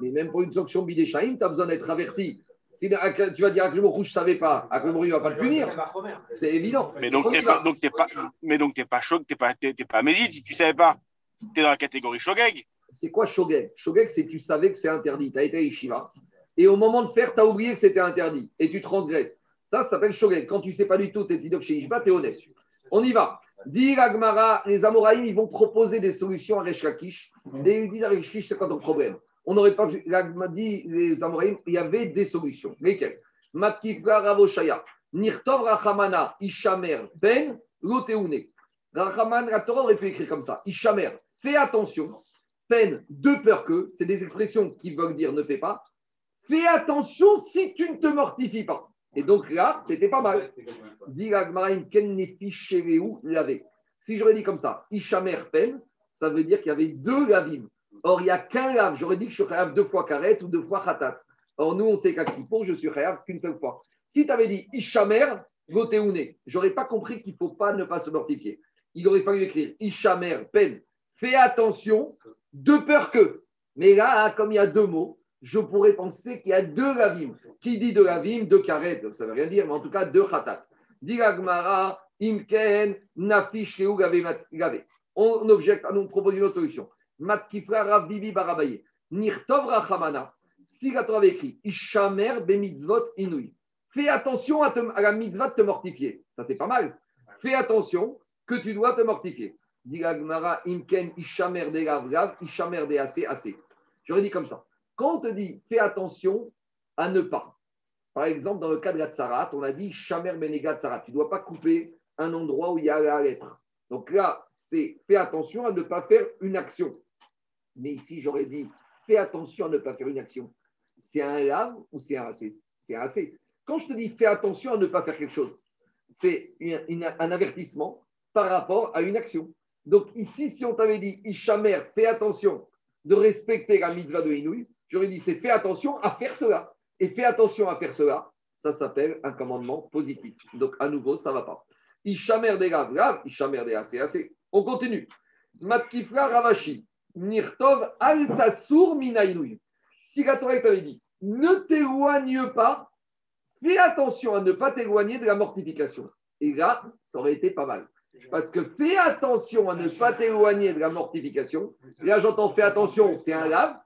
Mais même pour une sanction bidé tu as besoin d'être averti. Si tu vas dire rouge, je ne savais pas, Akhlemo ne va pas le punir. C'est évident. Mais donc, tu n'es pas, donc pas, mais donc pas choc, tu n'es pas, pas mésite si tu ne savais pas. Tu es dans la catégorie shogeg. C'est quoi shogeg? Shogeg, c'est que tu savais que c'est interdit. Tu as été à Ishiva. Et au moment de faire, tu as oublié que c'était interdit. Et tu transgresses. Ça, ça s'appelle shogeg. Quand tu ne sais pas du tout, tu es dit chez Ishba, tu es honnête. On y va. Dire Agmara, les Amoraïm, ils vont proposer des solutions à Resh Lakish. Et ils disent à Resh c'est quoi ton problème? On n'aurait pas dit les Amoraïm, il y avait des solutions. Lesquelles? Matkifra Ravoshaya, Nirtov Rachamana, Ishamer, Ben, Loteune. Rachaman, la Torah aurait pu écrire comme ça Ishamer, fais attention, peine, de peur que, c'est des expressions qui veulent dire ne fais pas. Fais attention si tu ne te mortifies pas. Et donc là, c'était pas mal. Dit. Si j'aurais dit comme ça, Ishamer, peine, ça veut dire qu'il y avait deux lavim. Or, il n'y a qu'un lave. J'aurais dit que je suis khayab deux fois karet ou deux fois khatat. Or, nous, on sait qu'à pour je suis khayab qu'une seule fois. Si tu avais dit Ishamer, goteune, j'aurais pas compris qu'il ne faut pas ne pas se mortifier. Il aurait fallu écrire Ishamer, peine. Fais attention, de peur que. Mais là, comme il y a deux mots, je pourrais penser qu'il y a deux lavim. Qui dit de lavim, de karet, ça ne veut rien dire, mais en tout cas deux khatat. Diragmara, imken, nafish, gavé. On objecte, on propose une autre solution. Matkifra Rav Barabaye. Nirtov Rachamana. Si la Torah avait écrit Ishamer Bemitzvot Inouï. Fais attention à, la mitzvah de te mortifier. Ça, c'est pas mal. Fais attention que tu dois te mortifier. Gmara Imken Ishamer de Gav Ishamer de Assez Assez. J'aurais dit comme ça. Quand on te dit fais attention à ne pas. Par exemple, dans le cas de la tsarat, on a dit Shamer Benega Tsarat. Tu ne dois pas couper un endroit où il y a la lettre. Donc là, c'est fais attention à ne pas faire une action. Mais ici, j'aurais dit, fais attention à ne pas faire une action. C'est un lave ou c'est un assez C'est un assez. Quand je te dis fais attention à ne pas faire quelque chose, c'est un avertissement par rapport à une action. Donc ici, si on t'avait dit, Ishamer, fais attention de respecter la mitzvah de Inouï, j'aurais dit, c'est fais attention à faire cela. Et fais attention à faire cela, ça s'appelle un commandement positif. Donc à nouveau, ça ne va pas. Ishamer des graves, Ishamer des assez, assez. On continue. Matkifra Ravashi. Nirtov Altasur Minainouy. Si la Torah t'avait dit, ne t'éloigne pas, fais attention à ne pas t'éloigner de la mortification. Et là, ça aurait été pas mal. Parce que fais attention à ne pas t'éloigner de la mortification. Là, j'entends fais attention, c'est un lave,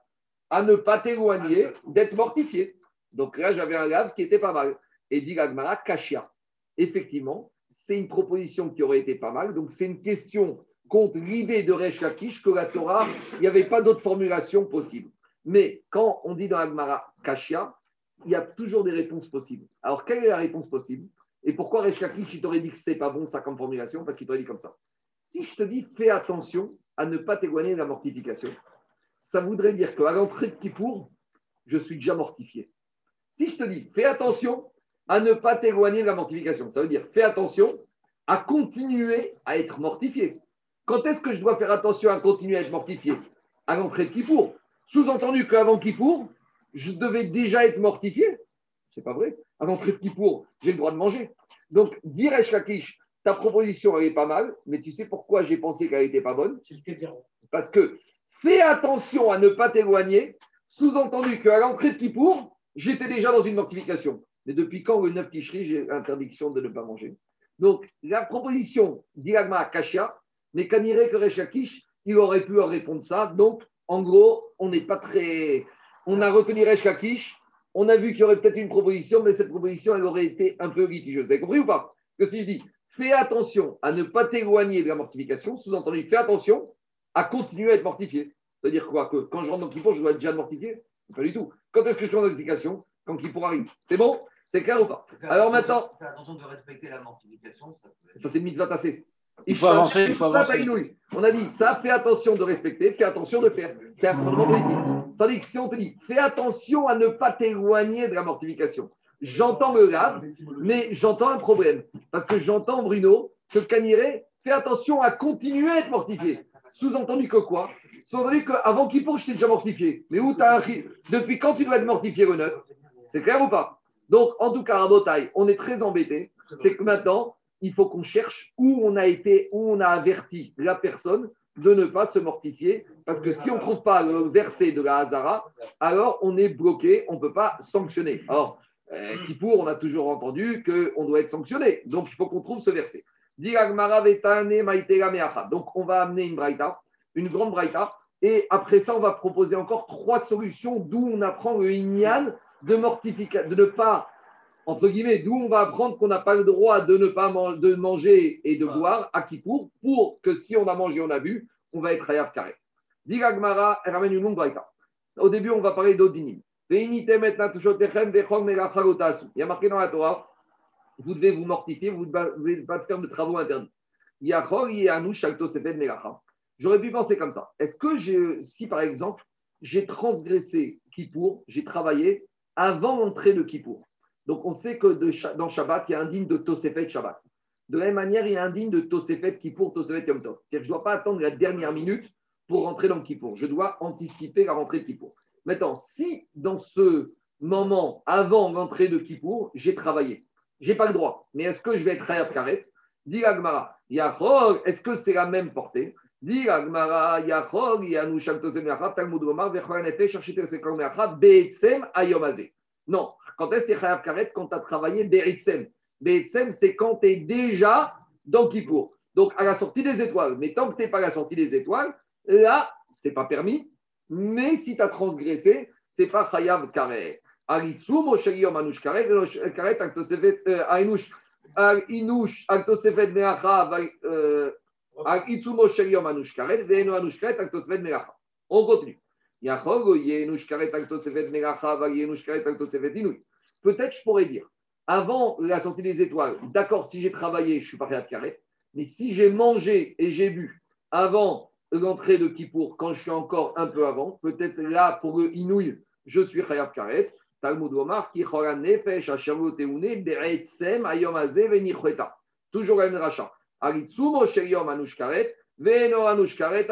à ne pas t'éloigner d'être mortifié. Donc là, j'avais un lave qui était pas mal. Et dit Gagmara, Kashia. Effectivement, c'est une proposition qui aurait été pas mal. Donc c'est une question contre l'idée de Resh Lakish que la Torah, il n'y avait pas d'autre formulation possible. Mais quand on dit dans Agmara Kashia, il y a toujours des réponses possibles. Alors, quelle est la réponse possible? Et pourquoi Resh Lakish, il t'aurait dit que c'est pas bon ça comme formulation? Parce qu'il t'aurait dit comme ça. Si je te dis fais attention à ne pas t'éloigner de la mortification, ça voudrait dire qu'à l'entrée de Kippour, je suis déjà mortifié. Si je te dis fais attention à ne pas t'éloigner de la mortification, ça veut dire fais attention à continuer à être mortifié. Quand est-ce que je dois faire attention à continuer à être mortifié? À l'entrée de Kippour. Sous-entendu qu'avant Kippour, je devais déjà être mortifié. C'est pas vrai. À l'entrée de Kippour, j'ai le droit de manger. Donc, dire Kakish, ta proposition, elle est pas mal, mais tu sais pourquoi j'ai pensé qu'elle n'était pas bonne? Parce que fais attention à ne pas t'éloigner, sous-entendu qu'à l'entrée de Kippour, j'étais déjà dans une mortification. Mais depuis quand le 9 Tishri, j'ai l'interdiction de ne pas manger? Donc, la proposition d'Ilagma Kashia, mais irait que Rechakish, il aurait pu leur répondre ça. Donc, en gros, on n'est pas très. On a retenu Rechakish, on a vu qu'il y aurait peut-être une proposition, mais cette proposition, elle aurait été un peu litigieuse. Vous avez compris ou pas? Que si je dis, fais attention à ne pas t'éloigner de la mortification, sous-entendu, fais attention à continuer à être mortifié. C'est-à-dire quoi? Que quand je rentre dans Kippour, je dois être déjà mortifié? Pas du tout. Quand est-ce que je fais en mortification? Quand Kippour arrive. C'est bon? C'est clair ou pas? Alors maintenant. Fais attention de respecter la mortification. Ça, ça c'est mitzvah tassé. Il faut avancer, il faut avancer. On a dit, ça, fais attention de respecter, fais attention de faire. C'est un. Ça dit que si on te dit, fais attention à ne pas t'éloigner de la mortification. J'entends le grave, mais j'entends un problème. Parce que j'entends, Bruno, que Caniré, fais attention à continuer à être mortifié. Sous-entendu que quoi? Sous-entendu qu'avant qu'il je t'ai déjà mortifié. Mais où t'as Depuis quand tu dois être mortifié, le C'est clair ou pas? Donc, en tout cas, à Botaille, on est très embêté. C'est que maintenant, il faut qu'on cherche où on a été, où on a averti la personne de ne pas se mortifier, parce que si on ne trouve pas le verset de la Hazara, alors on est bloqué, on ne peut pas sanctionner. Alors, euh, pour on a toujours entendu qu'on doit être sanctionné, donc il faut qu'on trouve ce verset. Donc on va amener une braïta, une grande braïta, et après ça, on va proposer encore trois solutions d'où on apprend le inyan de mortification, de ne pas entre guillemets, d'où on va apprendre qu'on n'a pas le droit de ne pas de manger et de ah. boire à Kippour, pour que si on a mangé, on a bu, on va être Hayab Karet. Digagmara, elle ramène une longue Au début, on va parler d'Odinim. Il y a marqué dans la Torah, vous devez vous mortifier, vous ne devez pas faire de travaux interdits. J'aurais pu penser comme ça. Est-ce que si par exemple, j'ai transgressé Kippour, j'ai travaillé avant l'entrée de Kippour, donc on sait que dans Shabbat, il y a un digne de Tosefet Shabbat. De la même manière, il y a un digne de Tosefet Kippour, Tosefet Yom Tov. C'est-à-dire que je ne dois pas attendre la dernière minute pour rentrer dans Kippour. Je dois anticiper la rentrée de Kippour. Maintenant, si dans ce moment, avant l'entrée de Kippour, j'ai travaillé, je n'ai pas le droit. Mais est-ce que je vais être Hayat Karet? Dit Agmara, est-ce que c'est la même portée? Dit Agmara, Yachog, Yanusham Tosem Yachab, Talmud Omar, Vechoyan Efe, Cherchiter Sekon Yachab, Beetsem, Ayomazé. Non, quand est-ce que tu es Karet Quand tu as travaillé Beritsem. Beritsem, c'est quand tu es déjà dans Kippour. Donc, à la sortie des étoiles. Mais tant que tu n'es pas à la sortie des étoiles, là, c'est pas permis. Mais si tu as transgressé, c'est pas Chayav Karet. Aritsu, Mosheriom Anush Karet, Karet, Aktosevet, Ainush, Inush, Aktosefet Meacha, Aritsu, Mosheriom Anush Karet, Veno Anush Karet, Aktosevet Meacha. On continue. Peut-être je pourrais dire, avant la sortie des étoiles, d'accord, si j'ai travaillé, je suis pas de carré, mais si j'ai mangé et j'ai bu avant l'entrée de Kippour, quand je suis encore un peu avant, peut-être là, pour le Inouï, je suis Khayab Karet. Talmud Omar, qui nefesh be'etzem ayom. Toujours la même rachat. Aritsumo sheyom anush karet, veno anush karet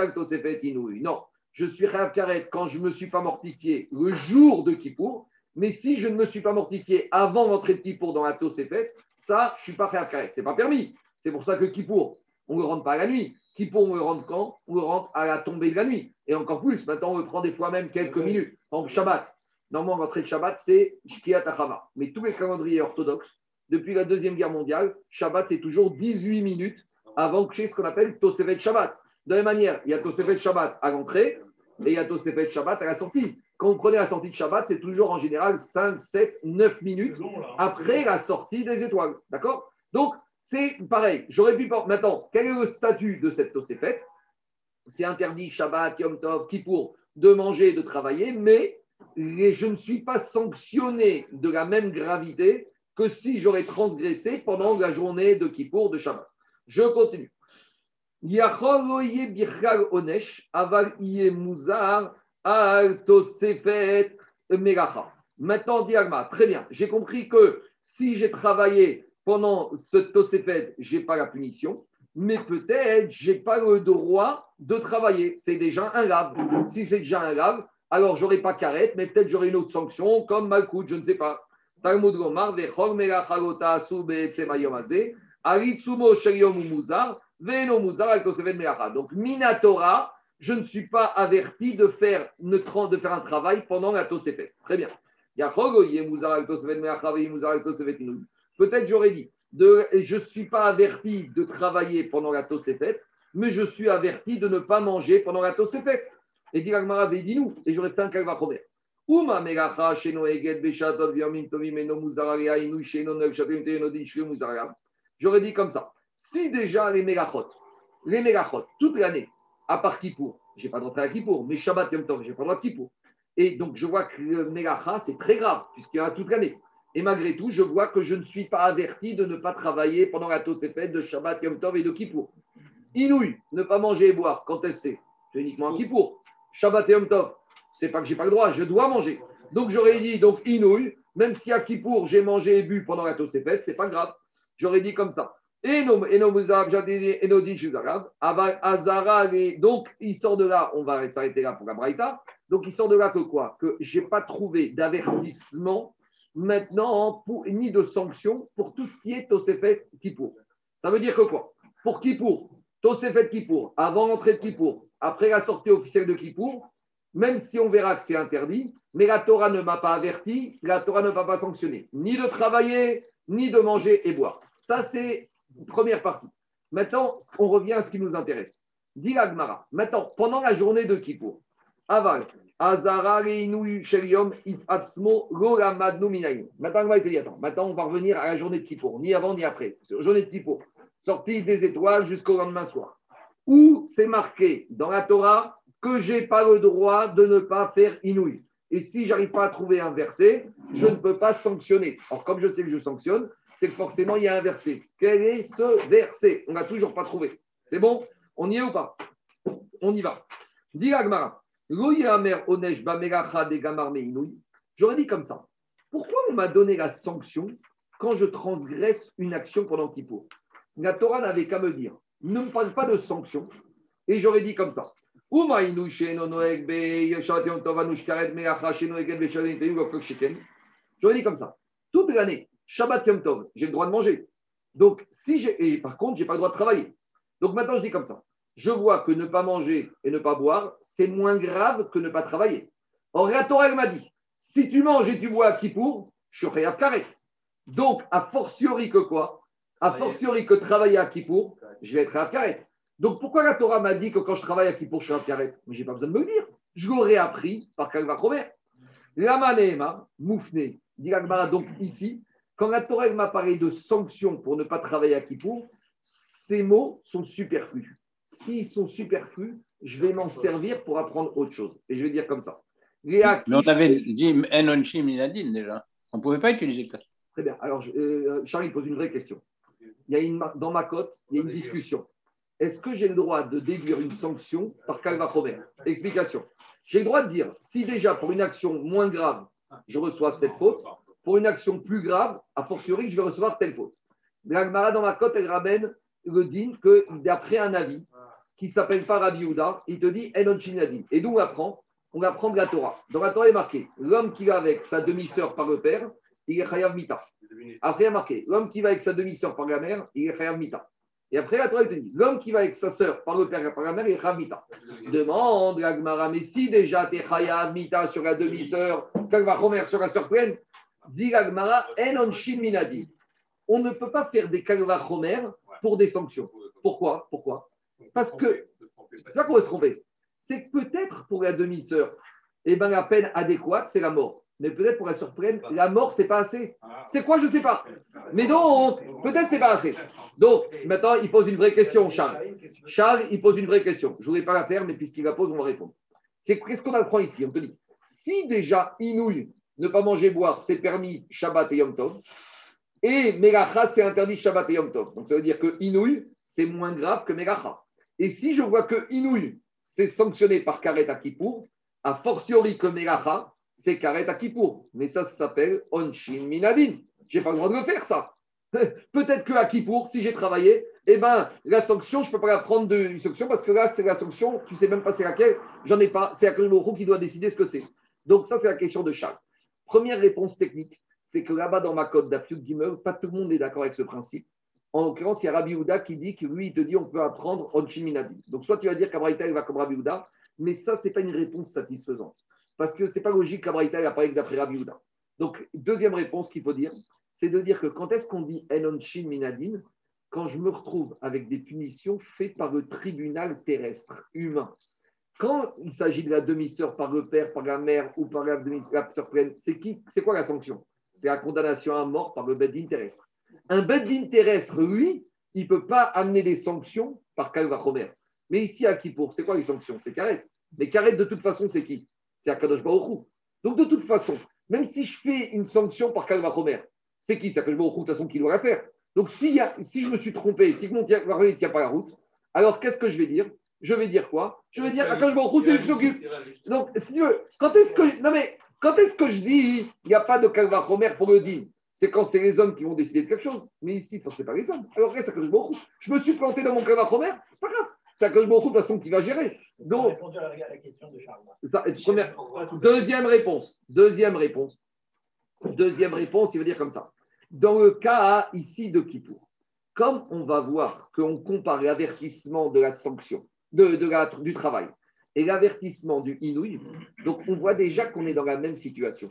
inouï. Non, je suis Khayav Karet quand je ne me suis pas mortifié le jour de Kippour, mais si je ne me suis pas mortifié avant d'entrer de Kippour dans la Tosefet, ça, je ne suis pas Khayav Karet. Ce n'est pas permis. C'est pour ça que Kippour, on ne le rentre pas à la nuit. Kippour, on le rentre quand? On le rentre à la tombée de la nuit. Et encore plus, maintenant, on le prend des fois même quelques minutes. En Shabbat. Normalement, l'entrée de Shabbat, c'est Shkiat Achama. Mais tous les calendriers orthodoxes, depuis la Deuxième Guerre mondiale, Shabbat, c'est toujours 18 minutes avant que ce qu'on appelle Tosefet Shabbat. De la même manière, il y a Tosefet Shabbat à l'entrée, et il y a Tosefet Shabbat à la sortie. Quand vous prenez la sortie de Shabbat, c'est toujours en général 5, 7, 9 minutes après la sortie des étoiles. D'accord? Donc, c'est pareil. J'aurais pu. Maintenant, quel est le statut de cette Tosefet? C'est interdit Shabbat, Yom Tov, Kippour de manger et de travailler, mais je ne suis pas sanctionné de la même gravité que si j'aurais transgressé pendant la journée de Kippour de Shabbat. Je continue. Maintenant, Diagma, très bien. J'ai compris que si j'ai travaillé pendant ce Tosefet, je n'ai pas la punition, mais peut-être je n'ai pas le droit de travailler. C'est déjà un lave. Si c'est déjà un lave, alors j'aurai pas carrette, mais peut-être j'aurai une autre sanction, comme Malkout, je ne sais pas. Talmud Gomar, Vechor Melachalota Asu Beetsemayomazé, Aritsumo Sheriom Muzar, Donc, Minatora, je ne suis pas averti de faire, de faire un travail pendant la Tosefet. Très bien. Peut-être j'aurais dit, de, je ne suis pas averti de travailler pendant la Tosefet, mais je suis averti de ne pas manger pendant la Tosefet. Et dit avait dit nous, et j'aurais fait un calva promet. J'aurais dit comme ça. Si déjà les mégachot, les mégachot, toute l'année, à part Kippour, je n'ai pas de droit à Kippour, mais Shabbat Yom Tov, je n'ai pas le droit à Kippour. Et donc, je vois que le Mélacha, c'est très grave, puisqu'il y a toute l'année. Et malgré tout, je vois que je ne suis pas averti de ne pas travailler pendant la Tosefet de Shabbat, Yom Tov et de Kippour. Inouï, ne pas manger et boire, quand est-ce c'est? C'est uniquement un Kippour. Shabbat et Yom Tov, c'est pas que j'ai pas le droit, je dois manger. Donc, j'aurais dit, donc, Inouï, même si à Kippour, j'ai mangé et bu pendant la Tosefet, c'est pas grave. J'aurais dit comme ça. Et donc, il sort de là, on va s'arrêter là pour la Braïta. Donc, il sort de là que quoi? Que je n'ai pas trouvé d'avertissement maintenant, ni de sanction pour tout ce qui est Tosefet Kippour. Ça veut dire que quoi? Pour Kippour, Tosefet Kippour, avant l'entrée de Kippour, après la sortie officielle de Kippour, même si on verra que c'est interdit, mais la Torah ne m'a pas averti, la Torah ne m'a pas sanctionné, ni de travailler, ni de manger et boire. Ça, c'est première partie. Maintenant, on revient à ce qui nous intéresse. Dit. Maintenant, pendant la journée de Kippour, Aval. Azara Shelium Maintenant, on va attends, maintenant, on va revenir à la journée de Kippour, ni avant ni après. Journée de Kippour, sortie des étoiles jusqu'au lendemain soir. Où c'est marqué dans la Torah que je n'ai pas le droit de ne pas faire Inouï. Et si j'arrive pas à trouver un verset, je ne peux pas sanctionner. Or, comme je sais que je sanctionne, c'est que forcément, il y a un verset. Quel est ce verset? On n'a toujours pas trouvé. C'est bon? On y est ou pas? On y va. Agmara. J'aurais dit comme ça. Pourquoi on m'a donné la sanction quand je transgresse une action pendant Kippour? La Torah n'avait qu'à me dire ne me parle pas de sanction. Et j'aurais dit comme ça. J'aurais dit comme ça. Toute l'année, Shabbat Yom Tov, j'ai le droit de manger. Donc, si j'ai. Et par contre, je n'ai pas le droit de travailler. Donc maintenant, je dis comme ça je vois que ne pas manger et ne pas boire, c'est moins grave que ne pas travailler. Or, la Torah m'a dit, si tu manges et tu bois à Kippour, je suis à. Donc, a fortiori que quoi? A fortiori que travailler à Kippour, je vais être à carré. Donc, pourquoi la Torah m'a dit que quand je travaille à Kippour, je suis à carré Mais je n'ai pas besoin de me le dire. Je l'aurais appris par Kalva Chomer. La moufné, dit donc ici, quand la Torah m'a parlé de sanctions pour ne pas travailler à Kippour, ces mots sont superflus s'ils sont superflus, je vais m'en servir pour apprendre autre chose. Et je vais dire comme ça. Mais on avait dit Enonchim Minadin déjà. On ne pouvait pas utiliser ça. Très bien. Alors, euh, Charlie pose une vraie question. Il y a une, dans ma cote, il y a une discussion. Est-ce que j'ai le droit de déduire une sanction par Calva Explication. J'ai le droit de dire, si déjà pour une action moins grave, je reçois cette faute, pour une action plus grave, a fortiori, je vais recevoir telle faute. L'Agmara, dans ma cote, elle ramène le din que d'après un avis, qui s'appelle pas Rabbi il te dit Enon Et d'où on apprend? On apprend de la Torah. Dans la Torah, il est marqué l'homme qui va avec sa demi-sœur par le père, il est Chayav Mita. Après, il est marqué l'homme qui va avec sa demi-sœur par la mère, il est Chayav Mita. Et après, la Torah, il te dit l'homme qui va avec sa sœur par le père et par la mère, il est Chayav Mita. Demande la Gemara, mais si déjà tu es Chayav Mita sur la demi-sœur, quand va sur la sœur pleine, On ne peut pas faire des Kalva Homer pour des sanctions. Pourquoi? Pourquoi? Parce que, c'est ça qu'on va se tromper. C'est que peut-être pour la demi-sœur, eh ben, la peine adéquate, c'est la mort. Mais peut-être pour la surprenne, la mort, c'est pas assez. C'est quoi, je ne sais pas. Mais donc, peut-être c'est pas assez. Donc, maintenant, il pose une vraie question, Charles. Charles, il pose une vraie question. Je ne voulais pas la faire, mais puisqu'il la pose, on va répondre. C'est qu'est-ce qu'on apprend ici? On te dit, si déjà inouï, ne pas manger, boire, c'est permis Shabbat et Yom Tov, et Megacha, c'est interdit Shabbat et Yom Tov. Donc ça veut dire que inouï, c'est moins grave que Megacha. Et si je vois que Inouï, c'est sanctionné par Karet Akipour, a fortiori que Melacha, c'est Karet Akipour. Mais ça, ça s'appelle Onshin Minadin. Je n'ai pas le droit de le faire, ça. Peut-être que à Kippour, si j'ai travaillé, eh ben, la sanction, je ne peux pas la prendre de sanction parce que là, c'est la sanction, tu sais même pas c'est laquelle, j'en ai pas, c'est Akadosh qui doit décider ce que c'est. Donc, ça, c'est la question de Charles. Première réponse technique, c'est que là-bas, dans ma code d'Afiud Gimel, pas tout le monde est d'accord avec ce principe. En l'occurrence, il y a Rabbi Houda qui dit que lui, il te dit on peut apprendre Onshin Minadin. Donc, soit tu vas dire qu'Abraïta, va comme Rabbi Houda, mais ça, ce n'est pas une réponse satisfaisante. Parce que ce n'est pas logique qu'Abraïta, il apparaît d'après Rabbi Houda. Donc, deuxième réponse qu'il faut dire, c'est de dire que quand est-ce qu'on dit Enonchin Minadin Quand je me retrouve avec des punitions faites par le tribunal terrestre, humain. Quand il s'agit de la demi-sœur par le père, par la mère ou par la demi-sœur pleine, c'est qui C'est quoi la sanction? C'est la condamnation à mort par le Beddin terrestre. Un Beddin terrestre, lui, il ne peut pas amener des sanctions par Kalva Romer. Mais ici, à Kippour, c'est quoi les sanctions? C'est Karet. Mais Karet, de toute façon, c'est qui? C'est Akadosh Baruch Donc, de toute façon, même si je fais une sanction par Kalva Romer, c'est qui? Ça que je de toute façon qui doit la faire. Donc, si, si je me suis trompé, si mon ne tient pas la route, alors qu'est-ce que je vais dire? Je vais dire quoi? Je vais dire Akadosh Baruch c'est s'occupe. Donc, si tu veux, quand est-ce que. Non, mais quand est-ce que je dis il n'y a pas de Kalva Romer pour le dire c'est quand c'est les hommes qui vont décider de quelque chose. Mais ici, ce n'est pas les hommes. Alors, c'est que je me suis planté dans mon Kalva Romer, c'est pas grave. C'est que beaucoup de toute façon qui va gérer. Donc, deuxième réponse. Deuxième réponse. Deuxième réponse, il veut dire comme ça. Dans le cas ici de Kippour, comme on va voir qu'on compare l'avertissement de la sanction, de, du travail, et l'avertissement du Inouï, donc on voit déjà qu'on est dans la même situation.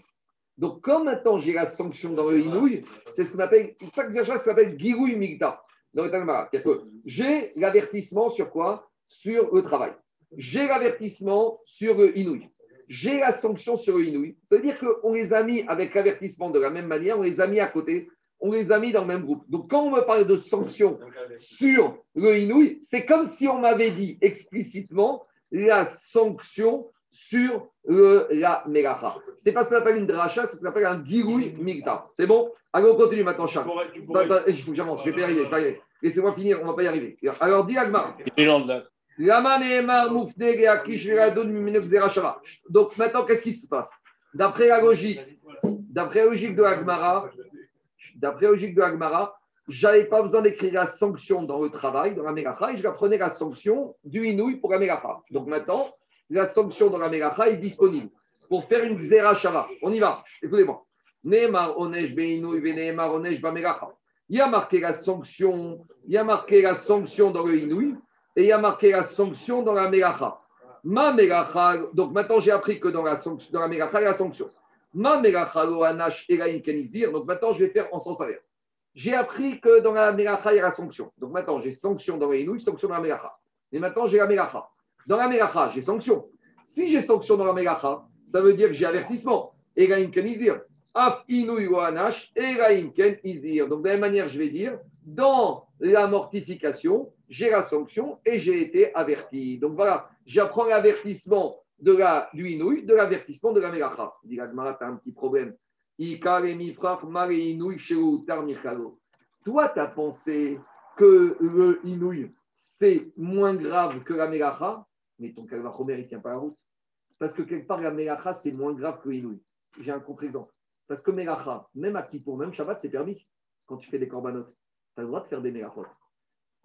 Donc, comme maintenant j'ai la sanction dans le Inouï, c'est ce qu'on appelle, chaque ça s'appelle Girouï Migda C'est-à-dire que j'ai l'avertissement sur quoi? Sur le travail. J'ai l'avertissement sur le Inouï j'ai la sanction sur le Inouï. Ça veut dire qu'on les a mis avec l'avertissement de la même manière, on les a mis à côté, on les a mis dans le même groupe. Donc quand on me parle de sanction sur le Inouï, c'est comme si on m'avait dit explicitement la sanction sur le, la Melacha. C'est pas ce qu'on appelle une dracha, c'est ce qu'on appelle un girouï migta. C'est bon? Allez, on continue maintenant, Charles. Il faut que j'avance, je vais pas y arriver, je vais y arriver. Laissez-moi finir, on ne va pas y arriver. Alors, dis Agmar. Donc maintenant, qu'est-ce qui se passe? D'après la logique, d'après la logique de Agmara, d'après la logique de Agmara, j'avais pas besoin d'écrire la sanction dans le travail, dans la Melacha, et je prenais la sanction du Inouï pour la Melacha. Donc maintenant, la sanction dans la Melacha est disponible pour faire une Xera On y va, écoutez-moi. Neymar Onesh Beinouï, Neymar Onesh Melacha. Il y a marqué la sanction, il y a marqué la sanction dans le Inouï, et il y a marqué la sanction dans la Melacha. Ma Melacha, donc maintenant j'ai appris que dans la, sanction, dans la Melacha, il y a la sanction. Donc maintenant je vais faire en sens inverse. J'ai appris que dans la Melacha, il y a la sanction. Donc maintenant j'ai sanction dans les Inouïs, sanction dans la Melacha. Et maintenant j'ai la Melacha. Dans la Melacha, j'ai sanction. Si j'ai sanction dans la Melacha, ça veut dire que j'ai avertissement. Elaim kenizir. Af inouï anash, elaim kenizir. Donc de la même manière, je vais dire, dans la mortification, j'ai la sanction et j'ai été averti. Donc voilà, j'apprends l'avertissement de la, de l'avertissement de la Melacha. Il dit tu as un petit problème. Toi, tu as pensé que le Inouï, c'est moins grave que la Melacha, mais ton Kalvachomer, il ne tient pas la route. Parce que quelque part, la Melacha, c'est moins grave que l'Inouï. J'ai un contre-exemple. Parce que Melacha, même à Kippour, même Shabbat, c'est permis quand tu fais des corbanotes. Tu as le droit de faire des Melachot.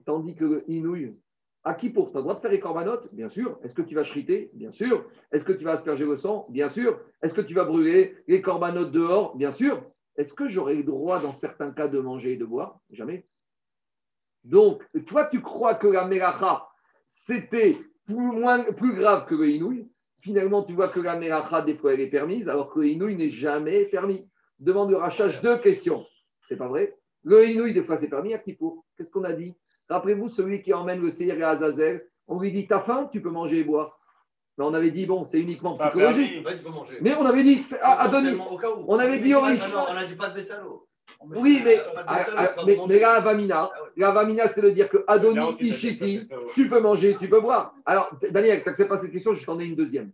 Tandis que Inouï, à qui pour Tu as le droit de faire les corbanotes? Bien sûr. Est-ce que tu vas chriter? Bien sûr. Est-ce que tu vas asperger le sang? Bien sûr. Est-ce que tu vas brûler les corbanotes dehors? Bien sûr. Est-ce que j'aurai le droit, dans certains cas, de manger et de boire? Jamais. Donc, toi, tu crois que la Melacha, c'était plus, grave que le Inouï? Finalement, tu vois que la Melacha, des fois, elle est permise, alors que le Inouï n'est jamais permis. Demande le rachage deux questions. C'est pas vrai? Le Inouï, des fois, c'est permis. À qui pour? Qu'est-ce qu'on a dit? Rappelez-vous, celui qui emmène le Seir et Azazel, on lui dit T'as faim, tu peux manger et boire. Mais on avait dit Bon, c'est uniquement psychologique. mais on avait dit à, Adonis. On avait dit au riche. on a dit pas de Oui, mais, ah, ah, mais, mais, la Vamina, la Vamina, c'était de dire que Adonis Ishiti, tu peux manger, tu peux boire. Alors, Daniel, tu n'acceptes pas cette question, je t'en ai une deuxième.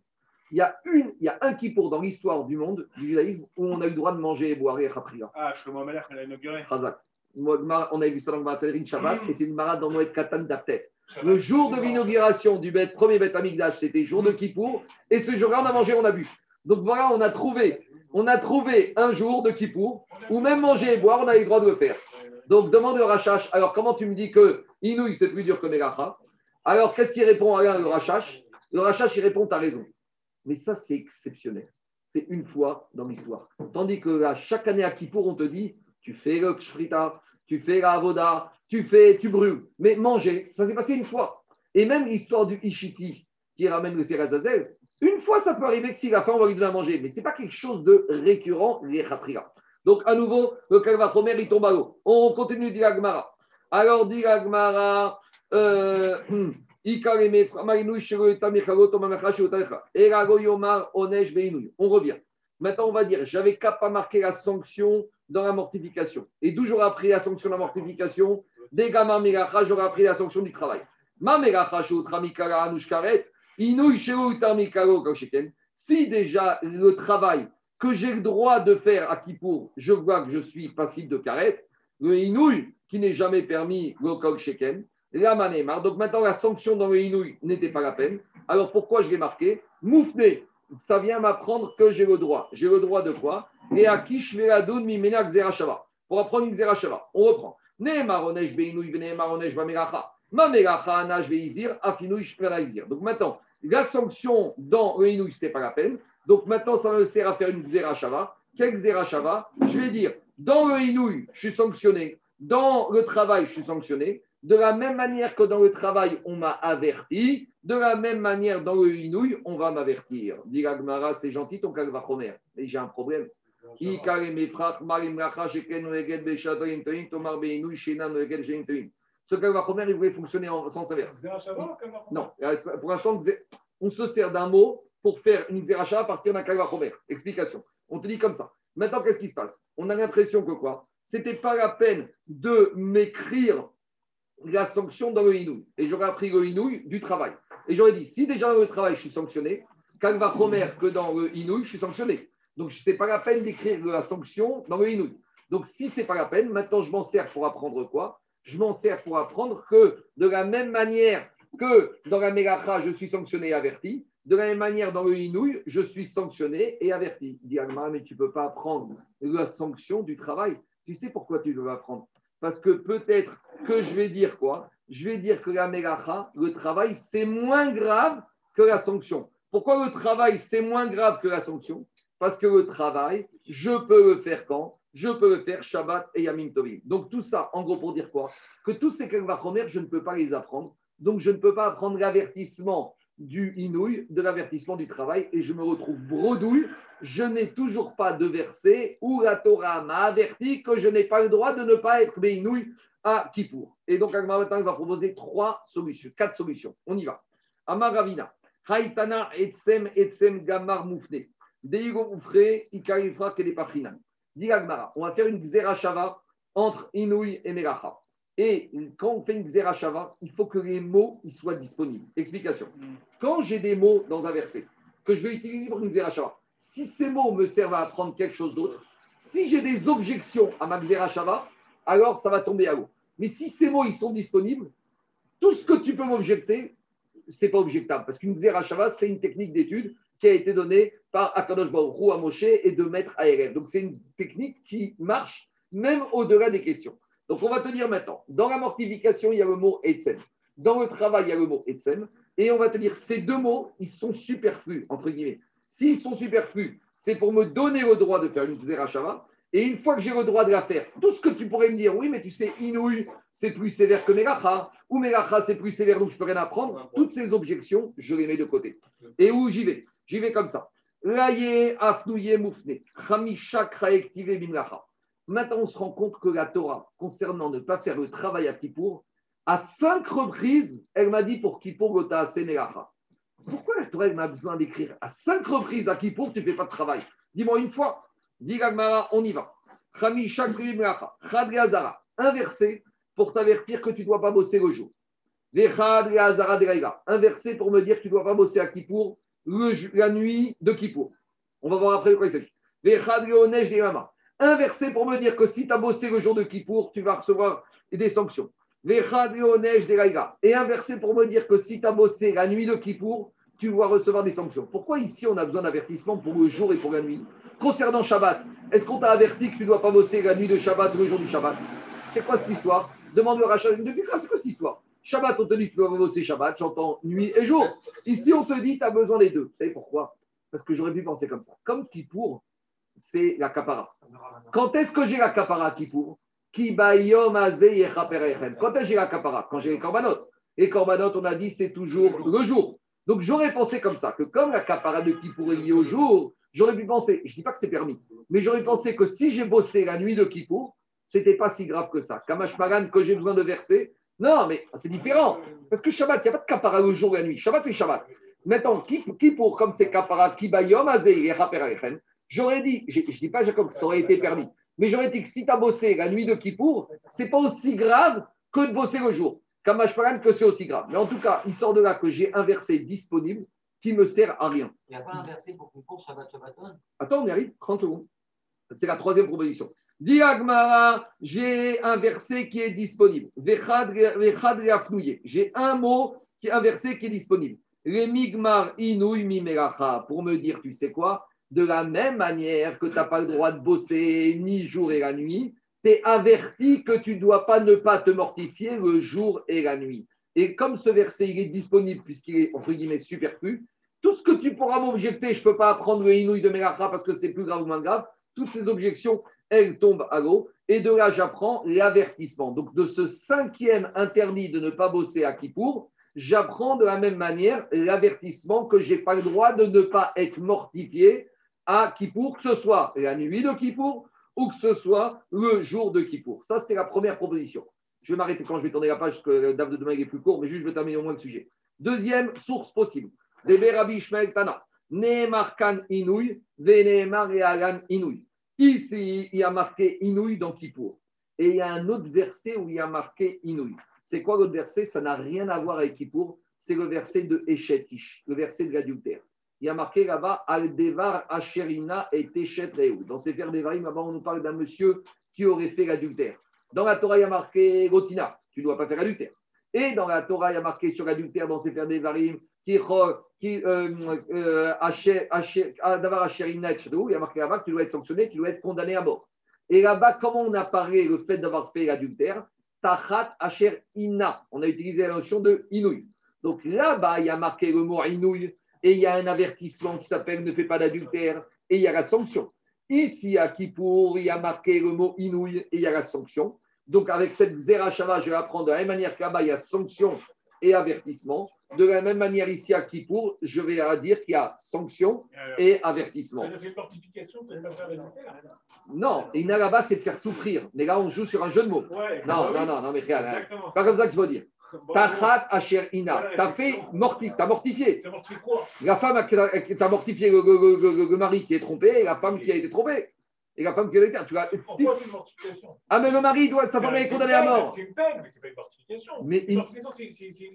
Il y a, une, il y a un kippour dans l'histoire du monde, du judaïsme, où on a eu le droit de manger et boire et être Ah, je suis Malach, elle a inauguré. On a vu ça dans le Shabbat, et c'est une marade dans Noël Katan d'After. Le jour de l'inauguration du bête, premier bête Amigdash, c'était jour de Kippour. Et ce jour-là, on a mangé, on a bu. Donc voilà, on a trouvé, on a trouvé un jour de Kippour où même manger et boire, on a le droit de le faire. Donc demande le Rachash. Alors comment tu me dis que Inouï, c'est plus dur que Megacha? Alors qu'est-ce qu'il répond à le Rachash? Le Rachash, il répond, tu as raison. Mais ça, c'est exceptionnel. C'est une fois dans l'histoire. Tandis que là, chaque année à Kippour, on te dit, tu fais le Shrita, tu fais la Avoda, tu fais, tu brûles. Mais manger, ça s'est passé une fois. Et même l'histoire du Ishiti qui ramène le Serazazel, une fois ça peut arriver que si la fin on va lui donner à manger, mais ce n'est pas quelque chose de récurrent, les Donc à nouveau, le Kalvachomer il tombe à l'eau. On continue d'Iragmara. Alors d'Iragmara, euh, on revient. Maintenant, on va dire, j'avais qu'à pas marquer la sanction dans la mortification. Et d'où j'aurais appris la sanction de la mortification? Des gamins j'aurais appris la sanction du travail. Ma si déjà le travail que j'ai le droit de faire à Kippour, je vois que je suis passible de carette, le inouï qui n'est jamais permis, kol sheken, la manémar. Donc maintenant, la sanction dans le inouï n'était pas la peine. Alors pourquoi je l'ai marqué? Moufné, ça vient m'apprendre que j'ai le droit. J'ai le droit de quoi Et à qui je vais la donne mimena xerashava. Pour apprendre une xerashava. On reprend. Donc maintenant, la sanction dans le inouï, ce n'était pas la peine. Donc maintenant, ça me sert à faire une xerashava. Quelle xerashava Je vais dire, dans le inouï, je suis sanctionné. Dans le travail, je suis sanctionné. De la même manière que dans le travail, on m'a averti, de la même manière, dans le inouï, on va m'avertir. Dit c'est gentil ton kalvachomer. Mais j'ai un problème. Ce kalvachomer, il voulait fonctionner en sens inverse. Non, pour l'instant, on se sert d'un mot pour faire une zeracha à partir d'un kalvachomer. Explication. On te dit comme ça. Maintenant, qu'est-ce qui se passe? On a l'impression que quoi? C'était pas la peine de m'écrire la sanction dans le inouï. Et j'aurais appris le inouï du travail. Et j'aurais dit, si déjà dans le travail, je suis sanctionné, va Khomer, que dans le inouï, je suis sanctionné. Donc, ce n'est pas la peine d'écrire la sanction dans le inouï. Donc, si ce n'est pas la peine, maintenant, je m'en sers pour apprendre quoi? Je m'en sers pour apprendre que de la même manière que dans la Mélacha, je suis sanctionné et averti, de la même manière, dans le Inouï, je suis sanctionné et averti. Dit mais tu ne peux pas apprendre la sanction du travail. Tu sais pourquoi tu ne veux pas apprendre? Parce que peut-être que je vais dire quoi? Je vais dire que la mélacha, le travail, c'est moins grave que la sanction. Pourquoi le travail, c'est moins grave que la sanction? Parce que le travail, je peux le faire quand? Je peux le faire Shabbat et Yamim Tovim. Donc tout ça, en gros, pour dire quoi? Que tous ces kalvachomer, je ne peux pas les apprendre. Donc je ne peux pas apprendre l'avertissement du inouï, de l'avertissement du travail, et je me retrouve bredouille. Je n'ai toujours pas de verset où Torah m'a averti que je n'ai pas le droit de ne pas être inouï à Kippour. Et donc, Agma il va proposer trois solutions, quatre solutions. On y va. Amar Ravina, Haïtana etsem etsem gamar moufne. Deigo oufre, ikarifra kelepafrinan. Dit on va faire une xerashava entre inouï et melacha. Et quand on fait une xerashava, il faut que les mots ils soient disponibles. Explication. Mm. Quand j'ai des mots dans un verset que je vais utiliser pour une xerashava, si ces mots me servent à apprendre quelque chose d'autre, si j'ai des objections à ma xerashava, alors ça va tomber à l'eau. Mais si ces mots ils sont disponibles, tout ce que tu peux m'objecter, c'est pas objectable. Parce qu'une xerashava, c'est une technique d'étude qui a été donnée par Akadosh Baruch à Moshe et de maître à Donc c'est une technique qui marche même au-delà des questions. Donc, on va te dire maintenant, dans la mortification, il y a le mot Etzem. Dans le travail, il y a le mot Etzem. Et on va te dire, ces deux mots, ils sont superflus, entre guillemets. S'ils sont superflus, c'est pour me donner le droit de faire une Zerachava. Et une fois que j'ai le droit de la faire, tout ce que tu pourrais me dire, oui, mais tu sais, Inouï, c'est plus sévère que Melacha, ou Melacha, c'est plus sévère, donc je peux rien apprendre. Toutes ces objections, je les mets de côté. Et où j'y vais? J'y vais comme ça. Laye, afnouye, moufne, kraektive. Maintenant, on se rend compte que la Torah, concernant ne pas faire le travail à Kippour, à cinq reprises, elle m'a dit pour Kippour, Gota, Senelacha. Pourquoi la Torah m'a besoin d'écrire à cinq reprises à Kippour, tu ne fais pas de travail Dis-moi une fois. Dis on y va. Inversé pour t'avertir que tu ne dois pas bosser le jour. Inversé pour me dire que tu ne dois pas bosser à Kippour la nuit de Kippour. On va voir après de quoi il s'agit. Inversé pour me dire que si tu as bossé le jour de Kippour, tu vas recevoir des sanctions. Et un verset pour me dire que si tu as bossé la nuit de Kippour, tu dois recevoir des sanctions. Pourquoi ici on a besoin d'avertissement pour le jour et pour la nuit? Concernant Shabbat, est-ce qu'on t'a averti que tu ne dois pas bosser la nuit de Shabbat ou le jour du Shabbat? C'est quoi cette histoire? Demande le rachat. Depuis quand c'est quoi cette histoire? Shabbat, on te dit que tu dois bosser Shabbat, j'entends nuit et jour. Ici, on te dit tu as besoin des deux. Vous savez pourquoi? Parce que j'aurais pu penser comme ça. Comme Kippour, c'est la kapara. Quand est-ce que j'ai la kapara Kippour? Quand est-ce que j'ai la kapara? Quand j'ai les korbanot. Les korbanot, on a dit, c'est toujours le jour. Donc j'aurais pensé comme ça, que comme la capara de Kippour est liée au jour, j'aurais pu penser, je ne dis pas que c'est permis, mais j'aurais pensé que si j'ai bossé la nuit de Kippour, ce n'était pas si grave que ça. Kamash Pagan, que j'ai besoin de verser, non, mais c'est différent. Parce que Shabbat, il n'y a pas de capara le jour et la nuit. Shabbat, c'est Shabbat. Maintenant, Kippour, comme c'est capara, Kibayom, Azei et j'aurais dit, je ne dis pas Jacob que ça aurait été permis, mais j'aurais dit que si tu as bossé la nuit de Kippour, ce n'est pas aussi grave que de bosser le jour. Kamashparan, que c'est aussi grave. Mais en tout cas, il sort de là que j'ai un verset disponible qui me sert à rien. Il n'y a pas un verset pour qu'on Shabbat Shabbaton? Attends, on y arrive, 30 secondes. C'est la troisième proposition. Diagmara, j'ai un verset qui est disponible. J'ai un mot, qui est un verset qui est disponible. Les migmar inouï mimeracha. Pour me dire, tu sais quoi? De la même manière que tu n'as pas le droit de bosser ni jour et la nuit, tu averti que tu ne dois pas ne pas te mortifier le jour et la nuit. Et comme ce verset, est disponible puisqu'il est, entre guillemets, superflu, tout ce que tu pourras m'objecter, je ne peux pas apprendre le inouï de Melacha parce que c'est plus grave ou moins grave, toutes ces objections, elles tombent à l'eau. Et de là, j'apprends l'avertissement. Donc, de ce cinquième interdit de ne pas bosser à Kippour, j'apprends de la même manière l'avertissement que je n'ai pas le droit de ne pas être mortifié à Kippour, que ce soit la nuit de Kippour ou que ce soit le jour de Kippour. Ça, c'était la première proposition. Je vais m'arrêter quand je vais tourner la page, parce que le DAF de demain est plus court, mais juste je vais terminer au moins le sujet. Deuxième source possible. Tana. Inouï, Inouï. Ici, il y a marqué Inouï dans Kippour. Et il y a un autre verset où il y a marqué Inouï. C'est quoi l'autre verset? Ça n'a rien à voir avec Kippour. C'est le verset de Eshetish, le verset de l'adultère il y a marqué là-bas Al-Devar Asherina et Teshet Dans ces vers d'Evarim, là-bas, on nous parle d'un monsieur qui aurait fait l'adultère. Dans la Torah, il y a marqué Gotina, tu ne dois pas faire l'adultère. Et dans la Torah, il y a marqué sur l'adultère, dans ces vers d'Evarim, qui qui euh, euh, Asherina et il y a marqué là-bas tu dois être sanctionné, tu dois être condamné à mort. Et là-bas, comment on apparaît le fait d'avoir fait l'adultère? Tachat Asher Inna. On a utilisé la notion de Inouï. Donc là-bas, il y a marqué le mot Inouï et il y a un avertissement qui s'appelle ne fais pas d'adultère, et il y a la sanction. Ici, à Kippour, il y a marqué le mot inouï et il y a la sanction. Donc, avec cette Zerachava, je vais apprendre de la même manière qu'à bas il y a sanction et avertissement. De la même manière, ici à Kippour, je vais dire qu'il y a sanction et avertissement. C'est une mortification, Non, là-bas, c'est de faire souffrir. Mais là, on joue sur un jeu de mots. non, non, non, non, mais regarde, pas comme ça qu'il faut dire. Tachat Asher Ina. T'as fait mortifié. T'as mortifié. La femme t'as mortifié le, le, le, mari qui est trompé et la femme qui a été trompée. Et la femme qui a été. Tu as... Pourquoi une mortification? Ah, mais le mari, doit, sa femme est condamnée à mort. C'est une peine, mais ce n'est pas une mortification. Mais une mortification,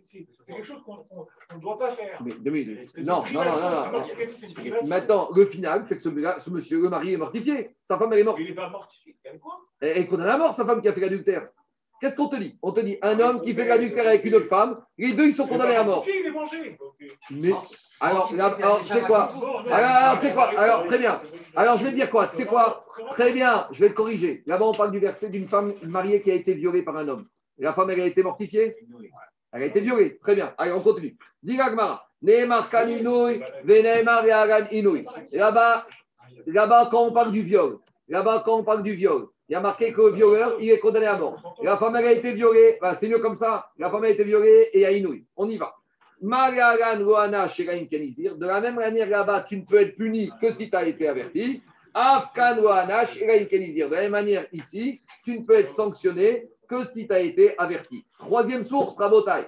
c'est quelque chose qu'on ne doit pas faire. Mais, mais, non, non, non, non, non. Maintenant, le final, c'est que ce, monsieur, le mari, est mortifié. Sa femme, elle est morte. Il n'est pas mortifié. Il quoi? Elle est condamnée à mort, sa femme qui a fait l'adultère. Qu'est-ce qu'on te dit? On te dit un homme qui fait l'adultère avec une autre femme, les deux ils sont condamnés à mort. Il est mangé. Mais alors, alors c'est quoi? Alors, c'est quoi? Alors, très bien. Alors, je vais te dire quoi? C'est quoi? Très bien, je vais te corriger. Là-bas, on parle du verset d'une femme mariée qui a été violée par un homme. Et la femme, elle a été mortifiée? Elle a été violée. Très bien. Allez, on continue. Digagmara. Là-bas, là-bas, quand on parle du viol, là-bas, quand on parle du viol, il y a marqué que le violeur, il est condamné à mort. la femme, elle a été violée. c'est mieux comme ça. La femme a été violée et il y a Inouï. On y va. De la même manière, là-bas, tu ne peux être puni que si tu as été averti. De la même manière, ici, tu ne peux être sanctionné que si tu as été averti. Troisième source, Rabotai.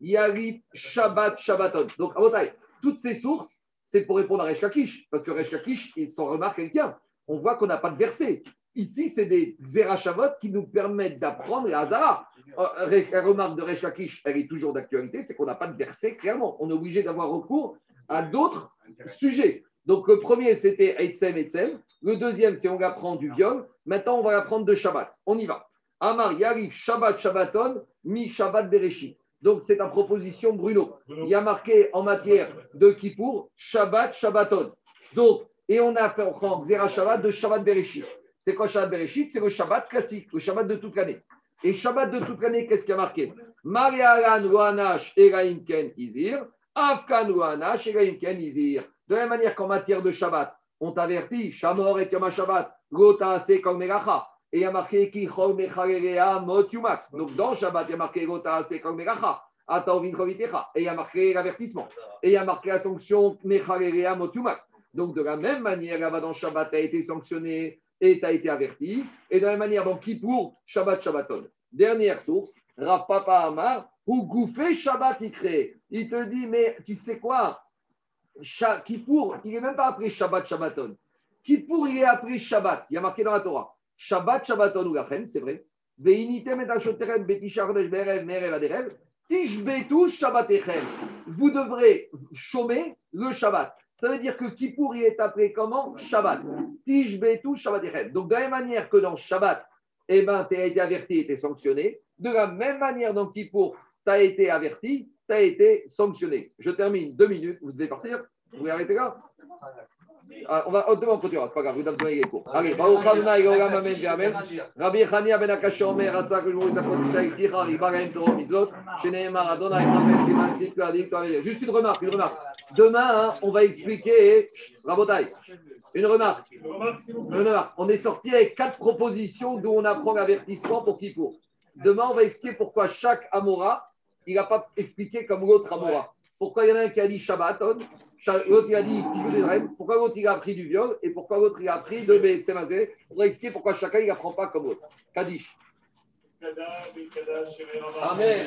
Yarif Shabbat Shabbaton. Donc, Rabotai, toutes ces sources, c'est pour répondre à Resh Parce que Resh Kakish, il s'en remarque quelqu'un on voit qu'on n'a pas de verset. Ici, c'est des Xerashavot qui nous permettent d'apprendre la Hazara. Euh, la remarque de Resh Lakish, elle est toujours d'actualité, c'est qu'on n'a pas de verset, clairement. On est obligé d'avoir recours à d'autres sujets. Donc, le premier, c'était Eitzem, Eitzem. Le deuxième, c'est on apprend du viol. Maintenant, on va apprendre de Shabbat. On y va. Amar Yarif Shabbat Shabbaton, Mi Shabbat Bereshit. Donc, c'est ta proposition, Bruno. Il y a marqué en matière de Kippour, Shabbat Shabbaton. Donc, et on a en Zera Shabbat de Shabbat Bereshit. C'est quoi Shabbat Bereshit? C'est le Shabbat classique, le Shabbat de toute l'année. Et Shabbat de toute l'année, qu'est-ce qu'il y a marqué? Marialan Wanash Eraim Ken Izir, Afkan Wanash Eraim Ken Izir. De la même manière qu'en matière de Shabbat, on t'avertit, Shamor et Yom Shabbat, Gota Kol Meracha. Et il y a marqué Kichol Mechalerea Mot Yumat. Donc dans Shabbat, il y a marqué Gota Kol Meracha. Et il y a marqué l'avertissement. Et il y a marqué la sanction Mechalerea Mot Yumat. Donc, de la même manière, là-bas Shabbat, tu as été sanctionné et tu été averti. Et de la même manière, dans Kippour, Shabbat, Shabbaton. Dernière source, Rav Papa Amar, ou Gouffé Shabbat, il crée. Il te dit, mais tu sais quoi? Kippour, il n'est même pas appris Shabbat, Shabbaton. Kippour, il est appris Shabbat. Il y a marqué dans la Torah. Shabbat, Shabbaton ou Gachen, c'est vrai. Vous devrez chômer le Shabbat. Ça veut dire que Kippour, il est appelé comment? Shabbat. Tishbetu Shabbat Donc, de la même manière que dans Shabbat, eh ben, tu as été averti tu es sanctionné, de la même manière dans Kippour, tu as été averti, tu as été sanctionné. Je termine deux minutes. Vous devez partir Vous arrêter là? Ah, on va demain on continuera, c'est pas grave, vous donner les cours. Allez, Baruch Adonai Olam Amen Amen. Rabbi Chania ben Akash Omer, Ratzak Ujmur Zakot Israël Ticha, Ribarim Toro Mitzot, Sheneemar Adonai Chafes Siman Sitku Adik Juste une remarque, une remarque. Demain, hein, on va expliquer, Rabotai, une remarque. Une remarque. On est sorti avec quatre propositions d'où on apprend l'avertissement pour qui pour. Demain, on va expliquer pourquoi chaque Amora, il n'a pas expliqué comme l'autre Amora. Pourquoi il y en a un qui a dit Shabbaton, l'autre il a dit pourquoi l'autre il a appris du viol et pourquoi l'autre il a appris de Betsemazé. On va expliquer pourquoi chacun il n'apprend pas comme l'autre. Kadish. Amen.